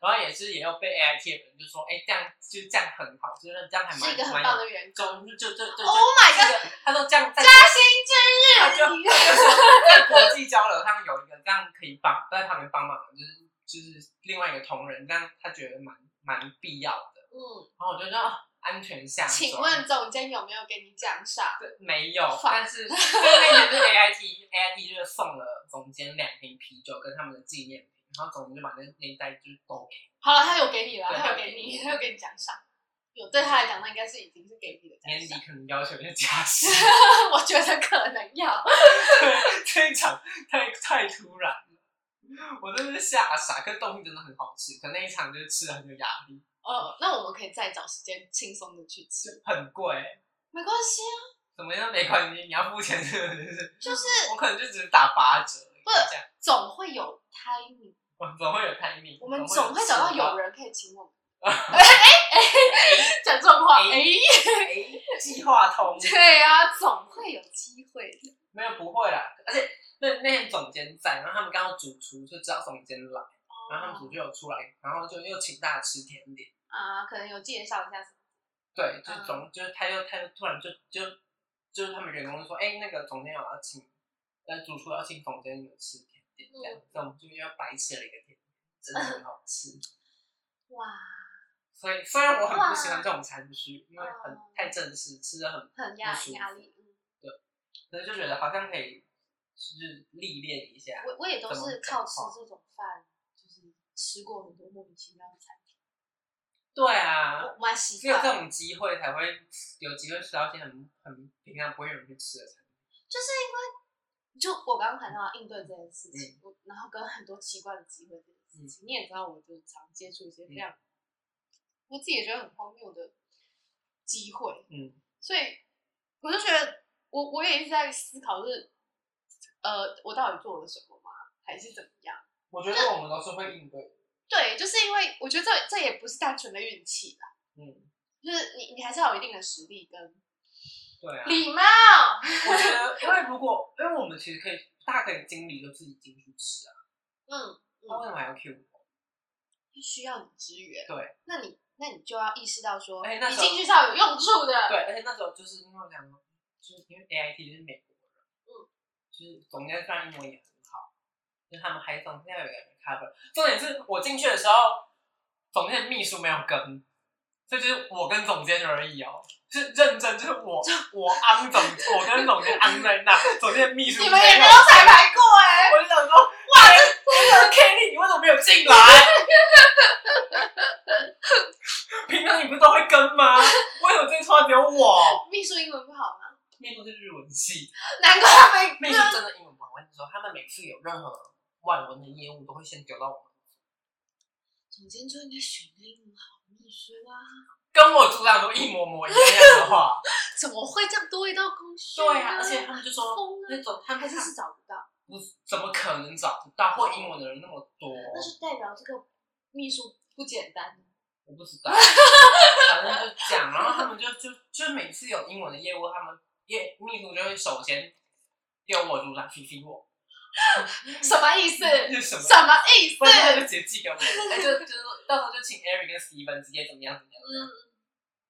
然后也是也有被 AIT 的人就说：“哎，这样就这样很好，就是这样还蛮是一个很棒的员工。”就就就就 Oh my god！他说这样加薪之日，他就他说在国际交流上有一个这样可以帮在旁边帮忙，就是就是另外一个同仁，这样他觉得蛮蛮必要的。嗯，然后我就说安全下。请问总监有没有给你奖赏？没有，但是那天是 A I T A I T 就是送了总监两瓶啤酒跟他们的纪念品，然后总监就把那那一袋就都给。好了，他有给你了，他有给你，他有给你奖赏。有对他来讲，那应该是已经是给你的。年底可能要求一些加 薪，我觉得可能要。对，这一场太太突然了，我真的是吓傻。可是东西真的很好吃，可那一场就是吃的很有压力。哦，那我们可以再找时间轻松的去吃。很贵，没关系啊。怎么样没关系？你要付钱是不是？就是我可能就只是打八折，不是这样，总会有 timing。总会有 timing。我们总会找到有人可以请我们。哎哎哎！讲这种话，哎哎，计划通。对啊，总会有机会的。没有不会啦，而且那那天总监在，然后他们刚好主厨就知道总监来，然后他们组就有出来，然后就又请大家吃甜点啊，可能有介绍一下什么。对，就总就是他又他又突然就就就是他们员工就说，哎，那个总监要请，呃，主厨要请总监你们吃甜点，这样，那我们就又白吃了一个甜点，真的很好吃。哇！所以虽然我很不喜欢这种餐区，因为很太正式，吃的很很压压力。对，所以就觉得好像可以，就是历练一下。我我也都是靠吃这种饭，就是吃过很多莫名其妙的产品。对啊，我蛮喜欢。只有这种机会才会有机会吃到一些很很平常不会有人去吃的餐厅。就是因为，就我刚刚谈到应对这件事情，然后跟很多奇怪的机会这件事情，你也知道，我就常接触一些非常。我自己也觉得很荒谬的机会，嗯，所以我就觉得我我也一直在思考，就是呃，我到底做了什么吗？还是怎么样？我觉得我们都是会应对。对，就是因为我觉得这这也不是单纯的运气吧，嗯，就是你你还是要有一定的实力跟对啊，礼貌。我觉得，因为如果，因为我们其实可以，大家可以经理就自己进去吃啊。嗯，那为什么还要 Q 我？需要你支援。对，那你那你就要意识到说，哎，那你进去是要有用处的。对，而且那时候就是因为我讲，就是因为 A I T 就是美国人，嗯，就是总监虽然英文也很好，就是他们还总是要有一个人 cover。重点是我进去的时候，总监的秘书没有跟。这就是我跟总监而已哦，是认真，就是我我安总，我跟总监安在那，总监秘书你们也没有彩排过哎，我就想说，哇，这这 Kelly，你为什么没有进来？平常你不是都会跟吗？为什么这次只有我？秘书英文不好吗？秘书是日文系，难怪他没。秘书真的英文不好，我跟你说，他们每次有任何外文的业务，都会先丢到我们。总监就应该选个英文好。秘书啊，跟我组长都一模模一样的话，怎么会这样多一道工序？对啊，而且他们就说那种他们还是是找不到，不怎么可能找不到会英文的人那么多？那就代表这个秘书不简单。我不知道，反正就讲，然后他们就就就每次有英文的业务，他们业秘书就会首先丢我组长提醒我。什么意思？什么什么意思？不然他就直接寄给我，哎，就就是到时候就请 Eric 跟 Steven 直接怎么样怎么样。嗯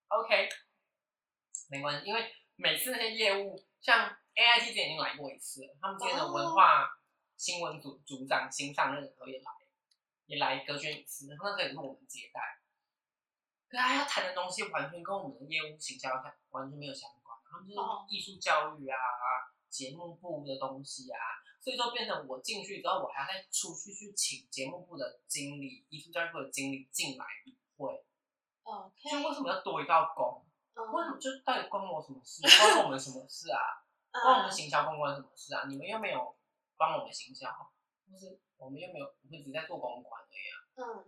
，OK，没关系，因为每次那些业务，像 AIT 之前已经来过一次了，他们之前的文化新闻组组长新上任的时候也来，也来隔圈一次，然后那时候也是我们接待，可是他要谈的东西完全跟我们的业务行销完全没有相关，他们就是艺术教育啊、节目部的东西啊。所以就变成我进去之后，我还要再出去去请节目部的经理、艺术教育部的经理进来与会。哦，Okay. 就为什么要多一道工？Uh 为什么就到底关我什么事？关我们什么事啊？关、uh. 我们行销公关什么事啊？你们又没有帮我们行销，就是我们又没有，我们只在做公关而已啊。嗯、uh。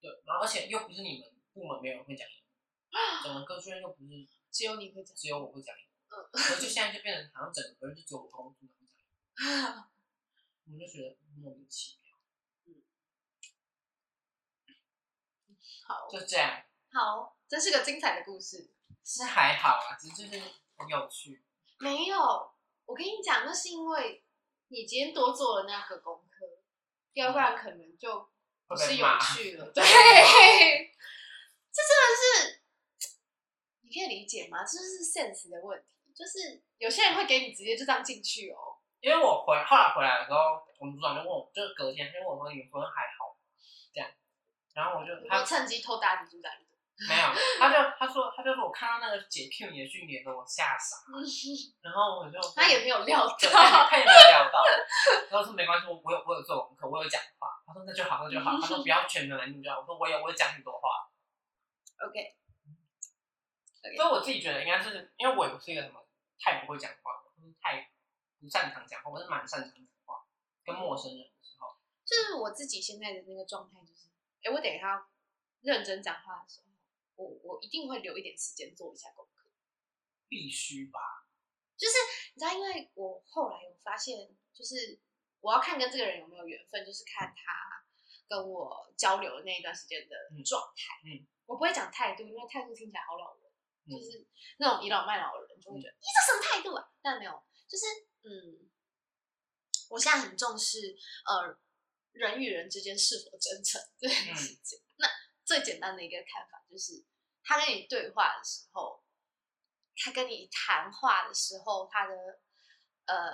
对，然后而且又不是你们部门没有人会讲英文，整个歌剧院又不是只有你会讲，只有我会讲英文。嗯、uh。就现在就变成好像整个人就只有我工作。我就觉得莫名其妙。嗯，好，就这样。好，这是个精彩的故事。是还好啊，只是就是很有趣。没有，我跟你讲，那是因为你今天多做了那个功课，要不然可能就不是有趣了。对，这真的是，你可以理解吗？这是 sense 的问题，就是有些人会给你直接就这样进去哦。因为我回后来回来的时候，我们组长就问我，就是隔天就问我说：“你们昨天还好？”这样，然后我就他趁机偷打你组长一顿。没有，他就他说他就说我看到那个解 Q 你的训练，给我吓傻。然后我就他也没有料到，他也没有料到。他说没关系，我我有我有做功课，我有讲话。他说那就好，那就好。他说不要全程来录就好。我说我有我有讲很多话。OK。所以我自己觉得应该是因为我也不是一个什么太不会讲话，太。不擅长讲话，我是蛮擅长讲话，跟陌生人的时候，就是我自己现在的那个状态，就是，哎，我等一下认真讲话的时候，我我一定会留一点时间做一下功课，必须吧？就是你知道，因为我后来有发现，就是我要看跟这个人有没有缘分，就是看他跟我交流的那一段时间的状态。嗯，嗯我不会讲态度，因为态度听起来好老人，嗯、就是那种倚老卖老的人就会觉得，你这、嗯、什么态度啊？但没有，就是。嗯，我现在很重视呃人与人之间是否真诚这件事情。嗯、那最简单的一个看法就是，他跟你对话的时候，他跟你谈话的时候，他的呃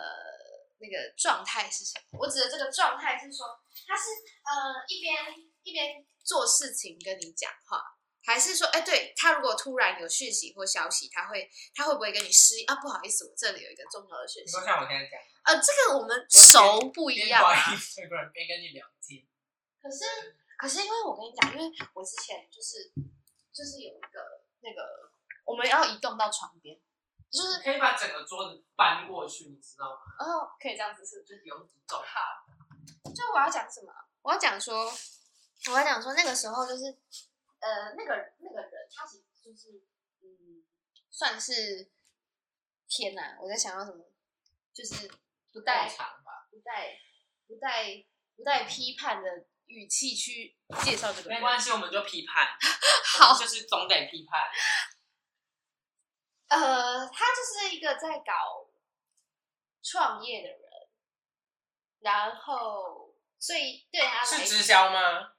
那个状态是什么？我指的这个状态是说，他是呃一边一边做事情跟你讲话。还是说，哎，对，他如果突然有讯息或消息，他会他会不会跟你失意啊？不好意思，我这里有一个重要的讯息。就像我现在讲，呃，这个我们熟不一样啊。不好意思，不然边跟你聊天。可是，可是因为我跟你讲，因为我之前就是就是有一个那个，我们要移动到床边，就是可以把整个桌子搬过去，你知道吗？哦，可以这样子是，就不用走。好，就我要讲什么？我要讲说，我要讲说那个时候就是。呃，那个那个人，他其实就是，嗯，算是天哪！我在想要什么，就是不带不带不带不带批判的语气去介绍这个人。没关系，我们就批判，好，就是总得批判。呃，他就是一个在搞创业的人，然后所以对他是直销吗？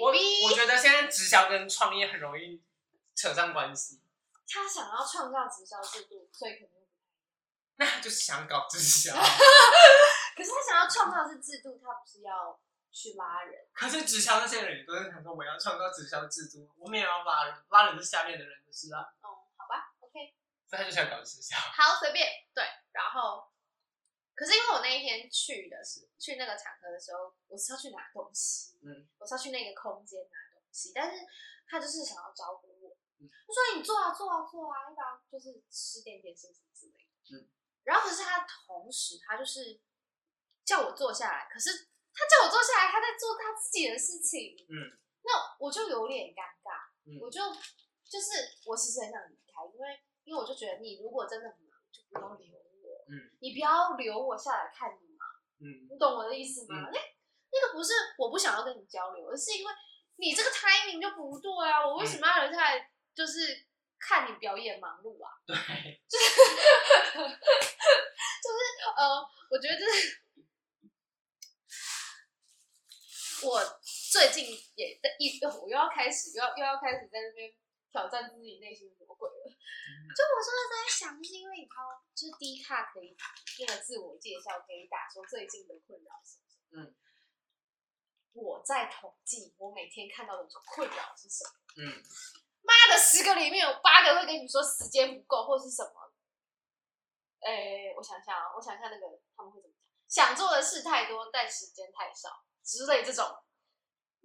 我我觉得现在直销跟创业很容易扯上关系。他想要创造直销制度，所以肯定那就是想搞直销。可是他想要创造的是制度，他不是要去拉人。可是直销那些人都是想说，我要创造直销制度，我没有要拉人，拉人是下面的人的事啊。哦，好吧，OK。所以他就想搞直销。好，随便。对，然后。可是因为我那一天去的是去那个场合的时候，我是要去拿东西，嗯，我是要去那个空间拿东西，但是他就是想要招呼我，嗯，他说你坐啊坐啊坐啊，要不然就是吃点点心什么之类的，嗯，然后可是他同时他就是叫我坐下来，可是他叫我坐下来，他在做他自己的事情，嗯，那我就有点尴尬，嗯，我就就是我其实很想离开，因为因为我就觉得你如果真的很忙，就不用留。嗯，你不要留我下来看你嘛。嗯，你懂我的意思吗？那、那个不是我不想要跟你交流，而是因为你这个 timing 就不对啊！我为什么要留下来，就是看你表演忙碌啊？对，就是就是呃，我觉得就是 我最近也在一，我又要开始，又要又要开始在那边。挑战自己内心的魔鬼了。就我真的在想，就是因为你知道，就是低卡可以那个自我介绍可以打说最近的困扰是什么。嗯。我在统计我每天看到的困扰是什么。嗯。妈的，十个里面有八个会跟你说时间不够或是什么。哎、欸，我想想啊，我想一下那个他们会怎么讲？想做的事太多，但时间太少之类这种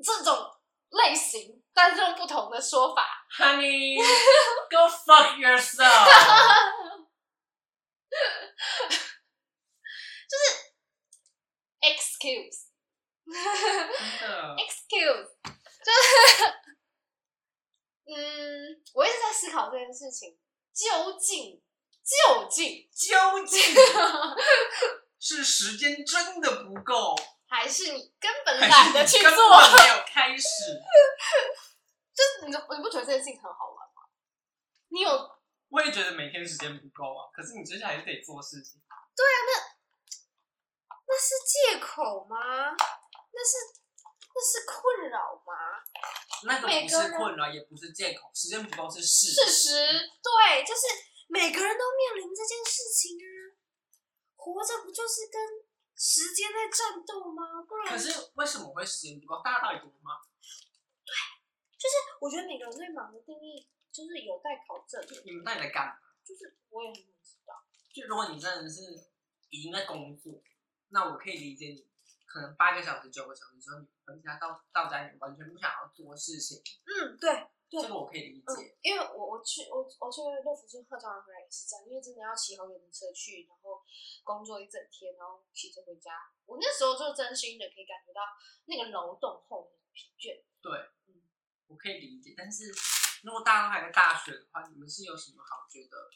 这种。类型，但是用不同的说法。Honey, go fuck yourself。就是 excuse。excuse。就是，嗯，我一直在思考这件事情，究竟，究竟，究竟，是时间真的不够。还是你根本懒得去做，没有开始。就是你，你不觉得这件事情很好玩吗？你有？我也觉得每天时间不够啊。可是你接下来还是得做事情。对啊，那那是借口吗？那是那是困扰吗？那个不是困扰，也不是借口。时间不够是事实。事实，对，就是每个人都面临这件事情啊。活着不就是跟？时间在战斗吗？不然可是为什么会时间不够？大家到底多吗？对，就是我觉得每个人对忙的定义就是有待考证。你们到底在干嘛？就是我也很想知道。就如果你真的是已经在工作，那我可以理解你，可能八个小时、九个小时之后，你回家到到家，你完全不想要做事情。嗯，对。这个我可以理解，嗯、因为我我去我我去乐福村喝茶回来也是这样，因为真的要骑好远的车去，然后工作一整天，然后骑车回家。我那时候就真心的可以感觉到那个劳动后的疲倦。对，嗯，我可以理解。但是如果大家还在大学的话，你们是有什么好觉得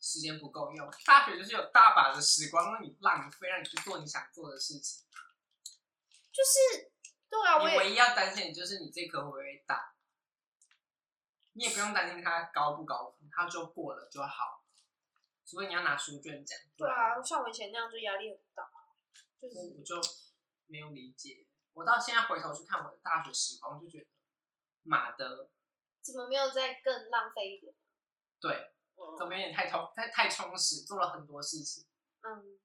时间不够用？大学就是有大把的时光让你浪费，让你去做你想做的事情。就是对啊，我唯一要担心的就是你这颗会不会大。你也不用担心它高不高分，它就过了就好。除非你要拿书卷讲。对啊，像我以前那样就压力很大。就是我就没有理解，我到现在回头去看我的大学时光，就觉得妈的，怎么没有再更浪费一点？对，嗯、怎么有点太充太太充实，做了很多事情。嗯，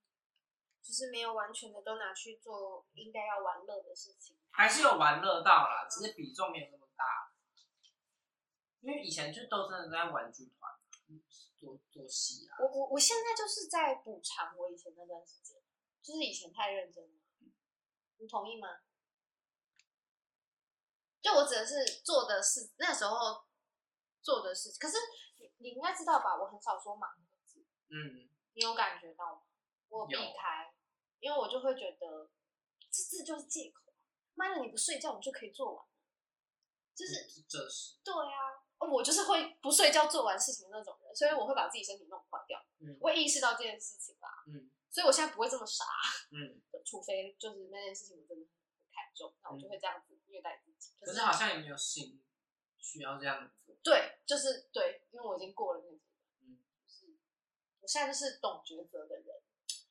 就是没有完全的都拿去做应该要玩乐的事情。还是有玩乐到啦，只是比重没有那么大。因为以前就都真的在玩剧团，做做戏啊。我我我现在就是在补偿我以前那段时间，就是以前太认真了。你同意吗？就我指的是做的事，那时候做的事。可是你你应该知道吧？我很少说忙的字。嗯。你有感觉到吗？我避开，因为我就会觉得这字就是借口。妈的，你不睡觉，我就可以做完。就是这是。对啊。我就是会不睡觉做完事情的那种人，所以我会把自己身体弄坏掉。嗯，我会意识到这件事情吧。嗯，所以我现在不会这么傻。嗯，除非就是那件事情我真的很看重，那我就会这样子虐待自己。可是好像也没有性需要这样子。对，就是对，因为我已经过了那个，嗯，就是我现在就是懂抉择的人。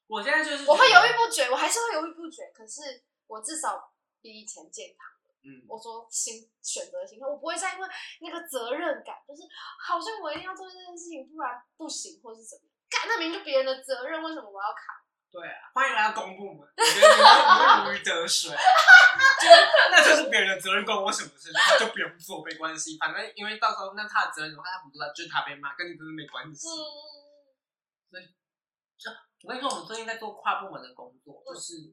我现在就是我会犹豫不决，我还是会犹豫不决，可是我至少比以前健康了。嗯，我说心选择心态，我不会再因为那个责任感，就是好像我一定要做这件事情，不然不行，或是怎么样。干，那明明就别人的责任，为什么我要扛？对啊，欢迎来到公部门，我觉得你会如鱼得水，就那就是别人的责任，关我什么事？他就不用做，没关系，反正因为到时候那他的责任的话，他不做，就是他被骂，跟你真的没关系。嗯，所以就我跟你说，我们最近在做跨部门的工作，就是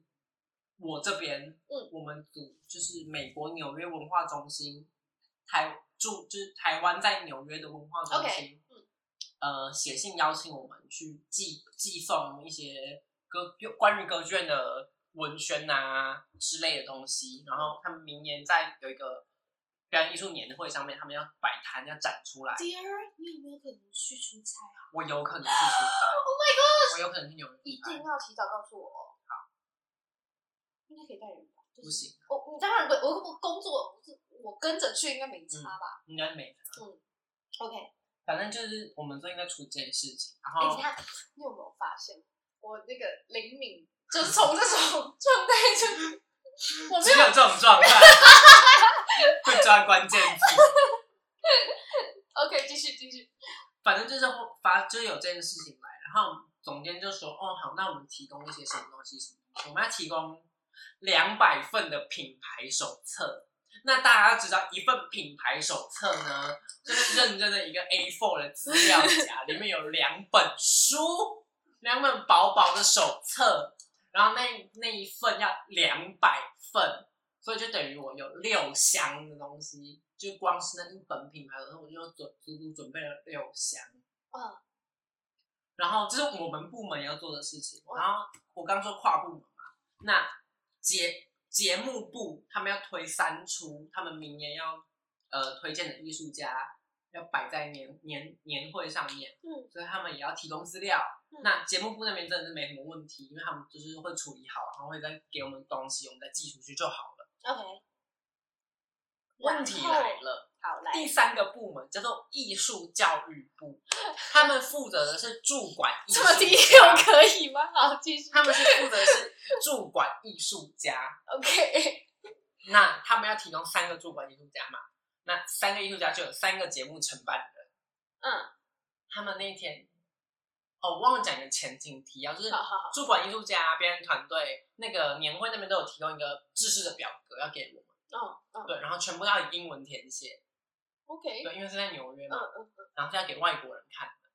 我这边，嗯，我们组就是美国纽约文化中心，台驻就是台湾在纽约的文化中心，嗯，呃，写信邀请我们去寄寄送一些。歌有关于歌剧院的文宣啊之类的东西，然后他们明年在有一个表演艺术年会上面，他们要摆摊要展出来。Dear，你有没有可能去出差啊？我有可能去出差。Oh my god！我有可能去纽约。一定要提早告诉我哦。好。应该可以带人吧？不行。我你当然不，我我工作我跟着去应该没差吧？应该没差。嗯。OK。反正就是我们都应该出这件事情，然后。你看，你有没有发现？我那个灵敏，就是从这种状态就，我没有，这种状态，会抓关键字。OK，继续继续。反正就是发，就是有这件事情来，然后总监就说：“哦，好，那我们提供一些什么东西？什么东西？我们要提供两百份的品牌手册。那大家要知道，一份品牌手册呢，就是认真的一个 A4 的资料夹，里面有两本书。”两本薄薄的手册，然后那那一份要两百份，所以就等于我有六箱的东西，就光是那一本品牌的，我就准足足准备了六箱。嗯，然后这是我们部门要做的事情。然后我刚说跨部门嘛，那节节目部他们要推三出，他们明年要呃推荐的艺术家。要摆在年年年会上面，嗯，所以他们也要提供资料。嗯、那节目部那边真的是没什么问题，因为他们就是会处理好，然后会再给我们东西，我们再寄出去就好了。OK。问题来了，好来。第三个部门叫做艺术教育部，他们负责的是驻馆艺术家。这么低调可以吗？好，继续。他们是负责的是驻馆艺术家。OK。那他们要提供三个驻馆艺术家嘛？那三个艺术家就有三个节目承办人，嗯，他们那一天，哦，我忘了讲一个前景提要，就是驻馆艺术家、表演团队那个年会那边都有提供一个制式的表格要给我们，嗯嗯，对，然后全部要以英文填写，OK，对，因为是在纽约嘛，嗯嗯嗯，然后是要给外国人看的，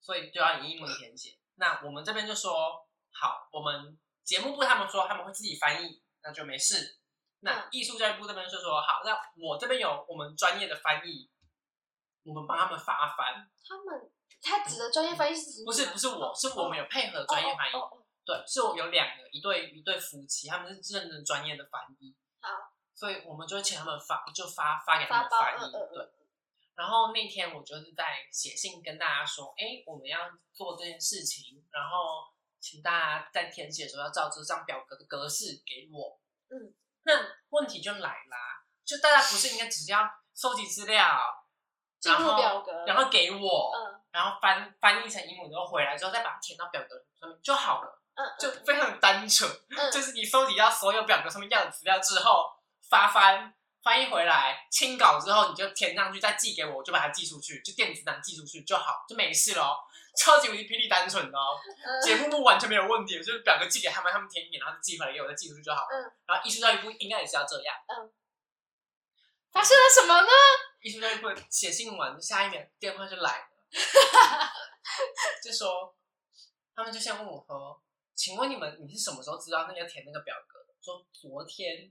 所以就要以英文填写。那我们这边就说好，我们节目部他们说他们会自己翻译，那就没事。那艺术教育部这边就说好，那我这边有我们专业的翻译，我们帮他们发翻。他们他指的专业翻译是？不是不是我，是我们有配合专业翻译。对，是我有两个一对一对夫妻，他们是真正专业的翻译。好，所以我们就会请他们发，就发发给他们翻译。对。然后那天我就是在写信跟大家说，哎，我们要做这件事情，然后请大家在填写的时候要照这张表格的格式给我。嗯。那问题就来啦，就大家不是应该只要收集资料，然后表格，然后给我，嗯，然后翻翻译成英文然后回来之后再把它填到表格上面就好了，嗯，就非常单纯，嗯，就是你收集到所有表格上面要的资料之后，发翻翻译回来清稿之后你就填上去再寄给我，我就把它寄出去，就电子档寄出去就好，就没事喽。超级无敌霹雳单纯的哦，节目部完全没有问题，就是表格寄给他们，他们填一点，然后寄回来给我，再寄出去就好了。嗯，然后艺术教育部应该也是要这样。嗯，发生了什么呢？艺术教育部写信完，下一秒电话就来了，就说他们就先问我说：“请问你们，你是什么时候知道那个填那个表格的？”说昨天，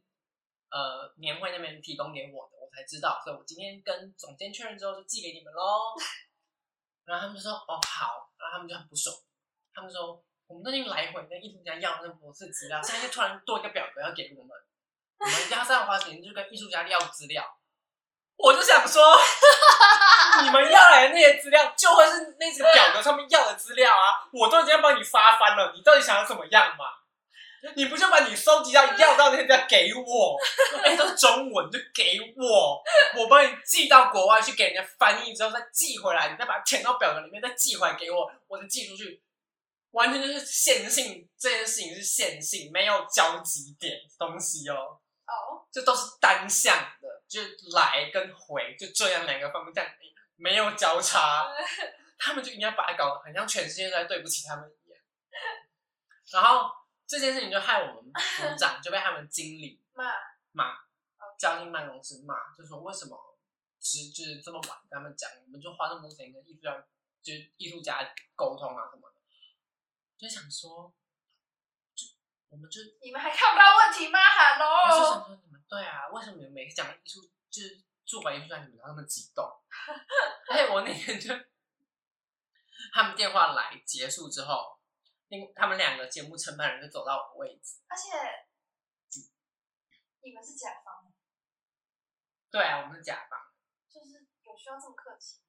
呃，年会那边提供给我的，我才知道，所以我今天跟总监确认之后就寄给你们喽。然后他们就说：“哦，好。”然后他们就很不爽，他们说：“我们最近来回跟艺术家要那博士资料，现在就突然多一个表格要给我们，我们要这样花钱就跟艺术家要资料。”我就想说，你们要来的那些资料就会是那些表格上面要的资料啊！我都已经帮你发翻了，你到底想要怎么样嘛？你不就把你收集到要到那些再给我？哎，都是中文，就给我，我帮你寄到国外去给人家翻译之后再寄回来，你再把它填到表格里面再寄回来给我，我再寄出去，完全就是线性，这件事情是线性，没有交集点东西哦。哦，这都是单向的，就来跟回就这样两个方向，没有交叉，他们就应该把它搞得很像全世界都在对不起他们一样，然后。这件事情就害我们组长 就被他们经理骂骂，叫进办公室骂，就说为什么只就是这么晚跟他们讲，我们就花那么多时间跟艺术家就是艺术家沟通啊什么的，就想说，就我们就你们还看不到问题吗？哈喽，我就想说你们对啊，为什么你们每次讲艺术就是驻白艺术家，你们都那么激动？而且我那天就 他们电话来结束之后。他们两个节目承办人就走到我的位置，而且你们是甲方，对啊，我们是甲方，就是有需要这么客气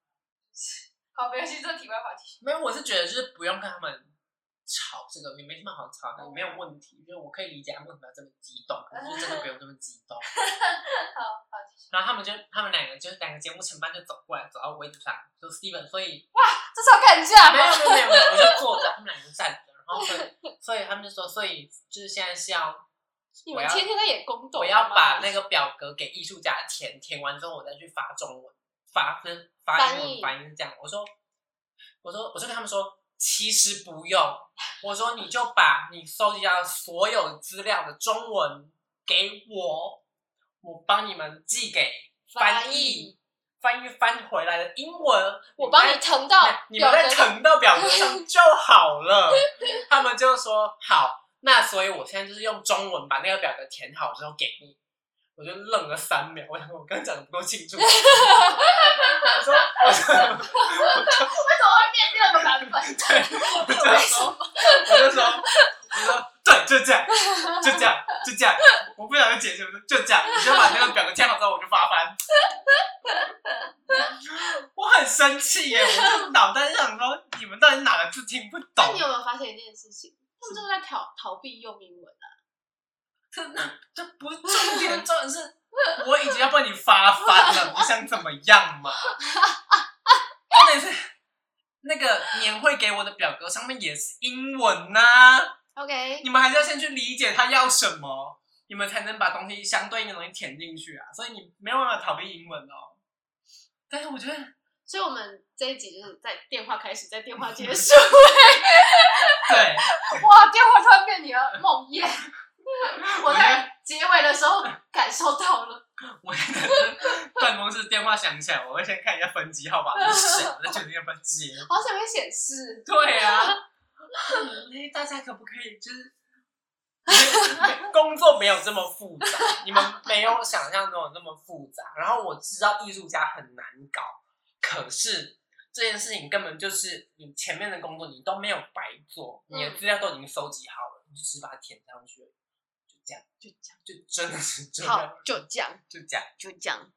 好，没关系，这题外话题。没有，我是觉得就是不用跟他们吵这个，也没什么好吵的，也没有问题。就是我可以理解他们为什么要这么激动，可是就真的不用这么激动。好好。然后他们就他们两个就是两个节目承办就走过来，走到我位置上，就 Steven，所以哇，这是要干架吗？没有没有没有，我就坐着，他们两个站着。然后所以，所以他们就说，所以就是现在是要，你们天天在演宫斗，我要把那个表格给艺术家填，填完之后我再去发中文，发分发英文，发音是这样。我说，我说，我就跟他们说，其实不用。我说，你就把你收集到所有资料的中文给我，我帮你们寄给翻译。翻译翻回来的英文，我帮你腾到，你们再腾到表格上就好了。他们就说好，那所以我现在就是用中文把那个表格填好之后给你。我就愣了三秒，我想我刚刚讲的不够清楚。我说，我说，为什么会变第二个版本？对，我就说，我就说，我说，对，就这样，就这样，就这样。我不想解释，就这样，你就把那个表格填好之后，我就发翻。我很生气耶！我就脑袋想说，你们到底哪个字听不懂？那你有没有发现一件事情？他们就是在逃逃避用英文啊！真的，这不是重点，重点是 我已经要帮你发翻了，你想怎么样嘛？重点是那个年会给我的表格上面也是英文呐、啊。OK，你们还是要先去理解他要什么，你们才能把东西相对应的东西填进去啊。所以你没有办法逃避英文哦。但是我觉得，所以我们这一集就是在电话开始，在电话结束。对，哇，电话突然变你了，梦魇。我在结尾的时候感受到了。我办公室电话响起来，我会先看一下分机号码是谁，再决定要不要接。好像没显示。对啊。哎，大家可不可以就是？工作没有这么复杂，你们没有想象中的那么复杂。然后我知道艺术家很难搞，可是这件事情根本就是你前面的工作你都没有白做，你的资料都已经收集好了，你就只是把它填上去，就这样，就这样，就真的是这样，好，就这样，就这样，就这样。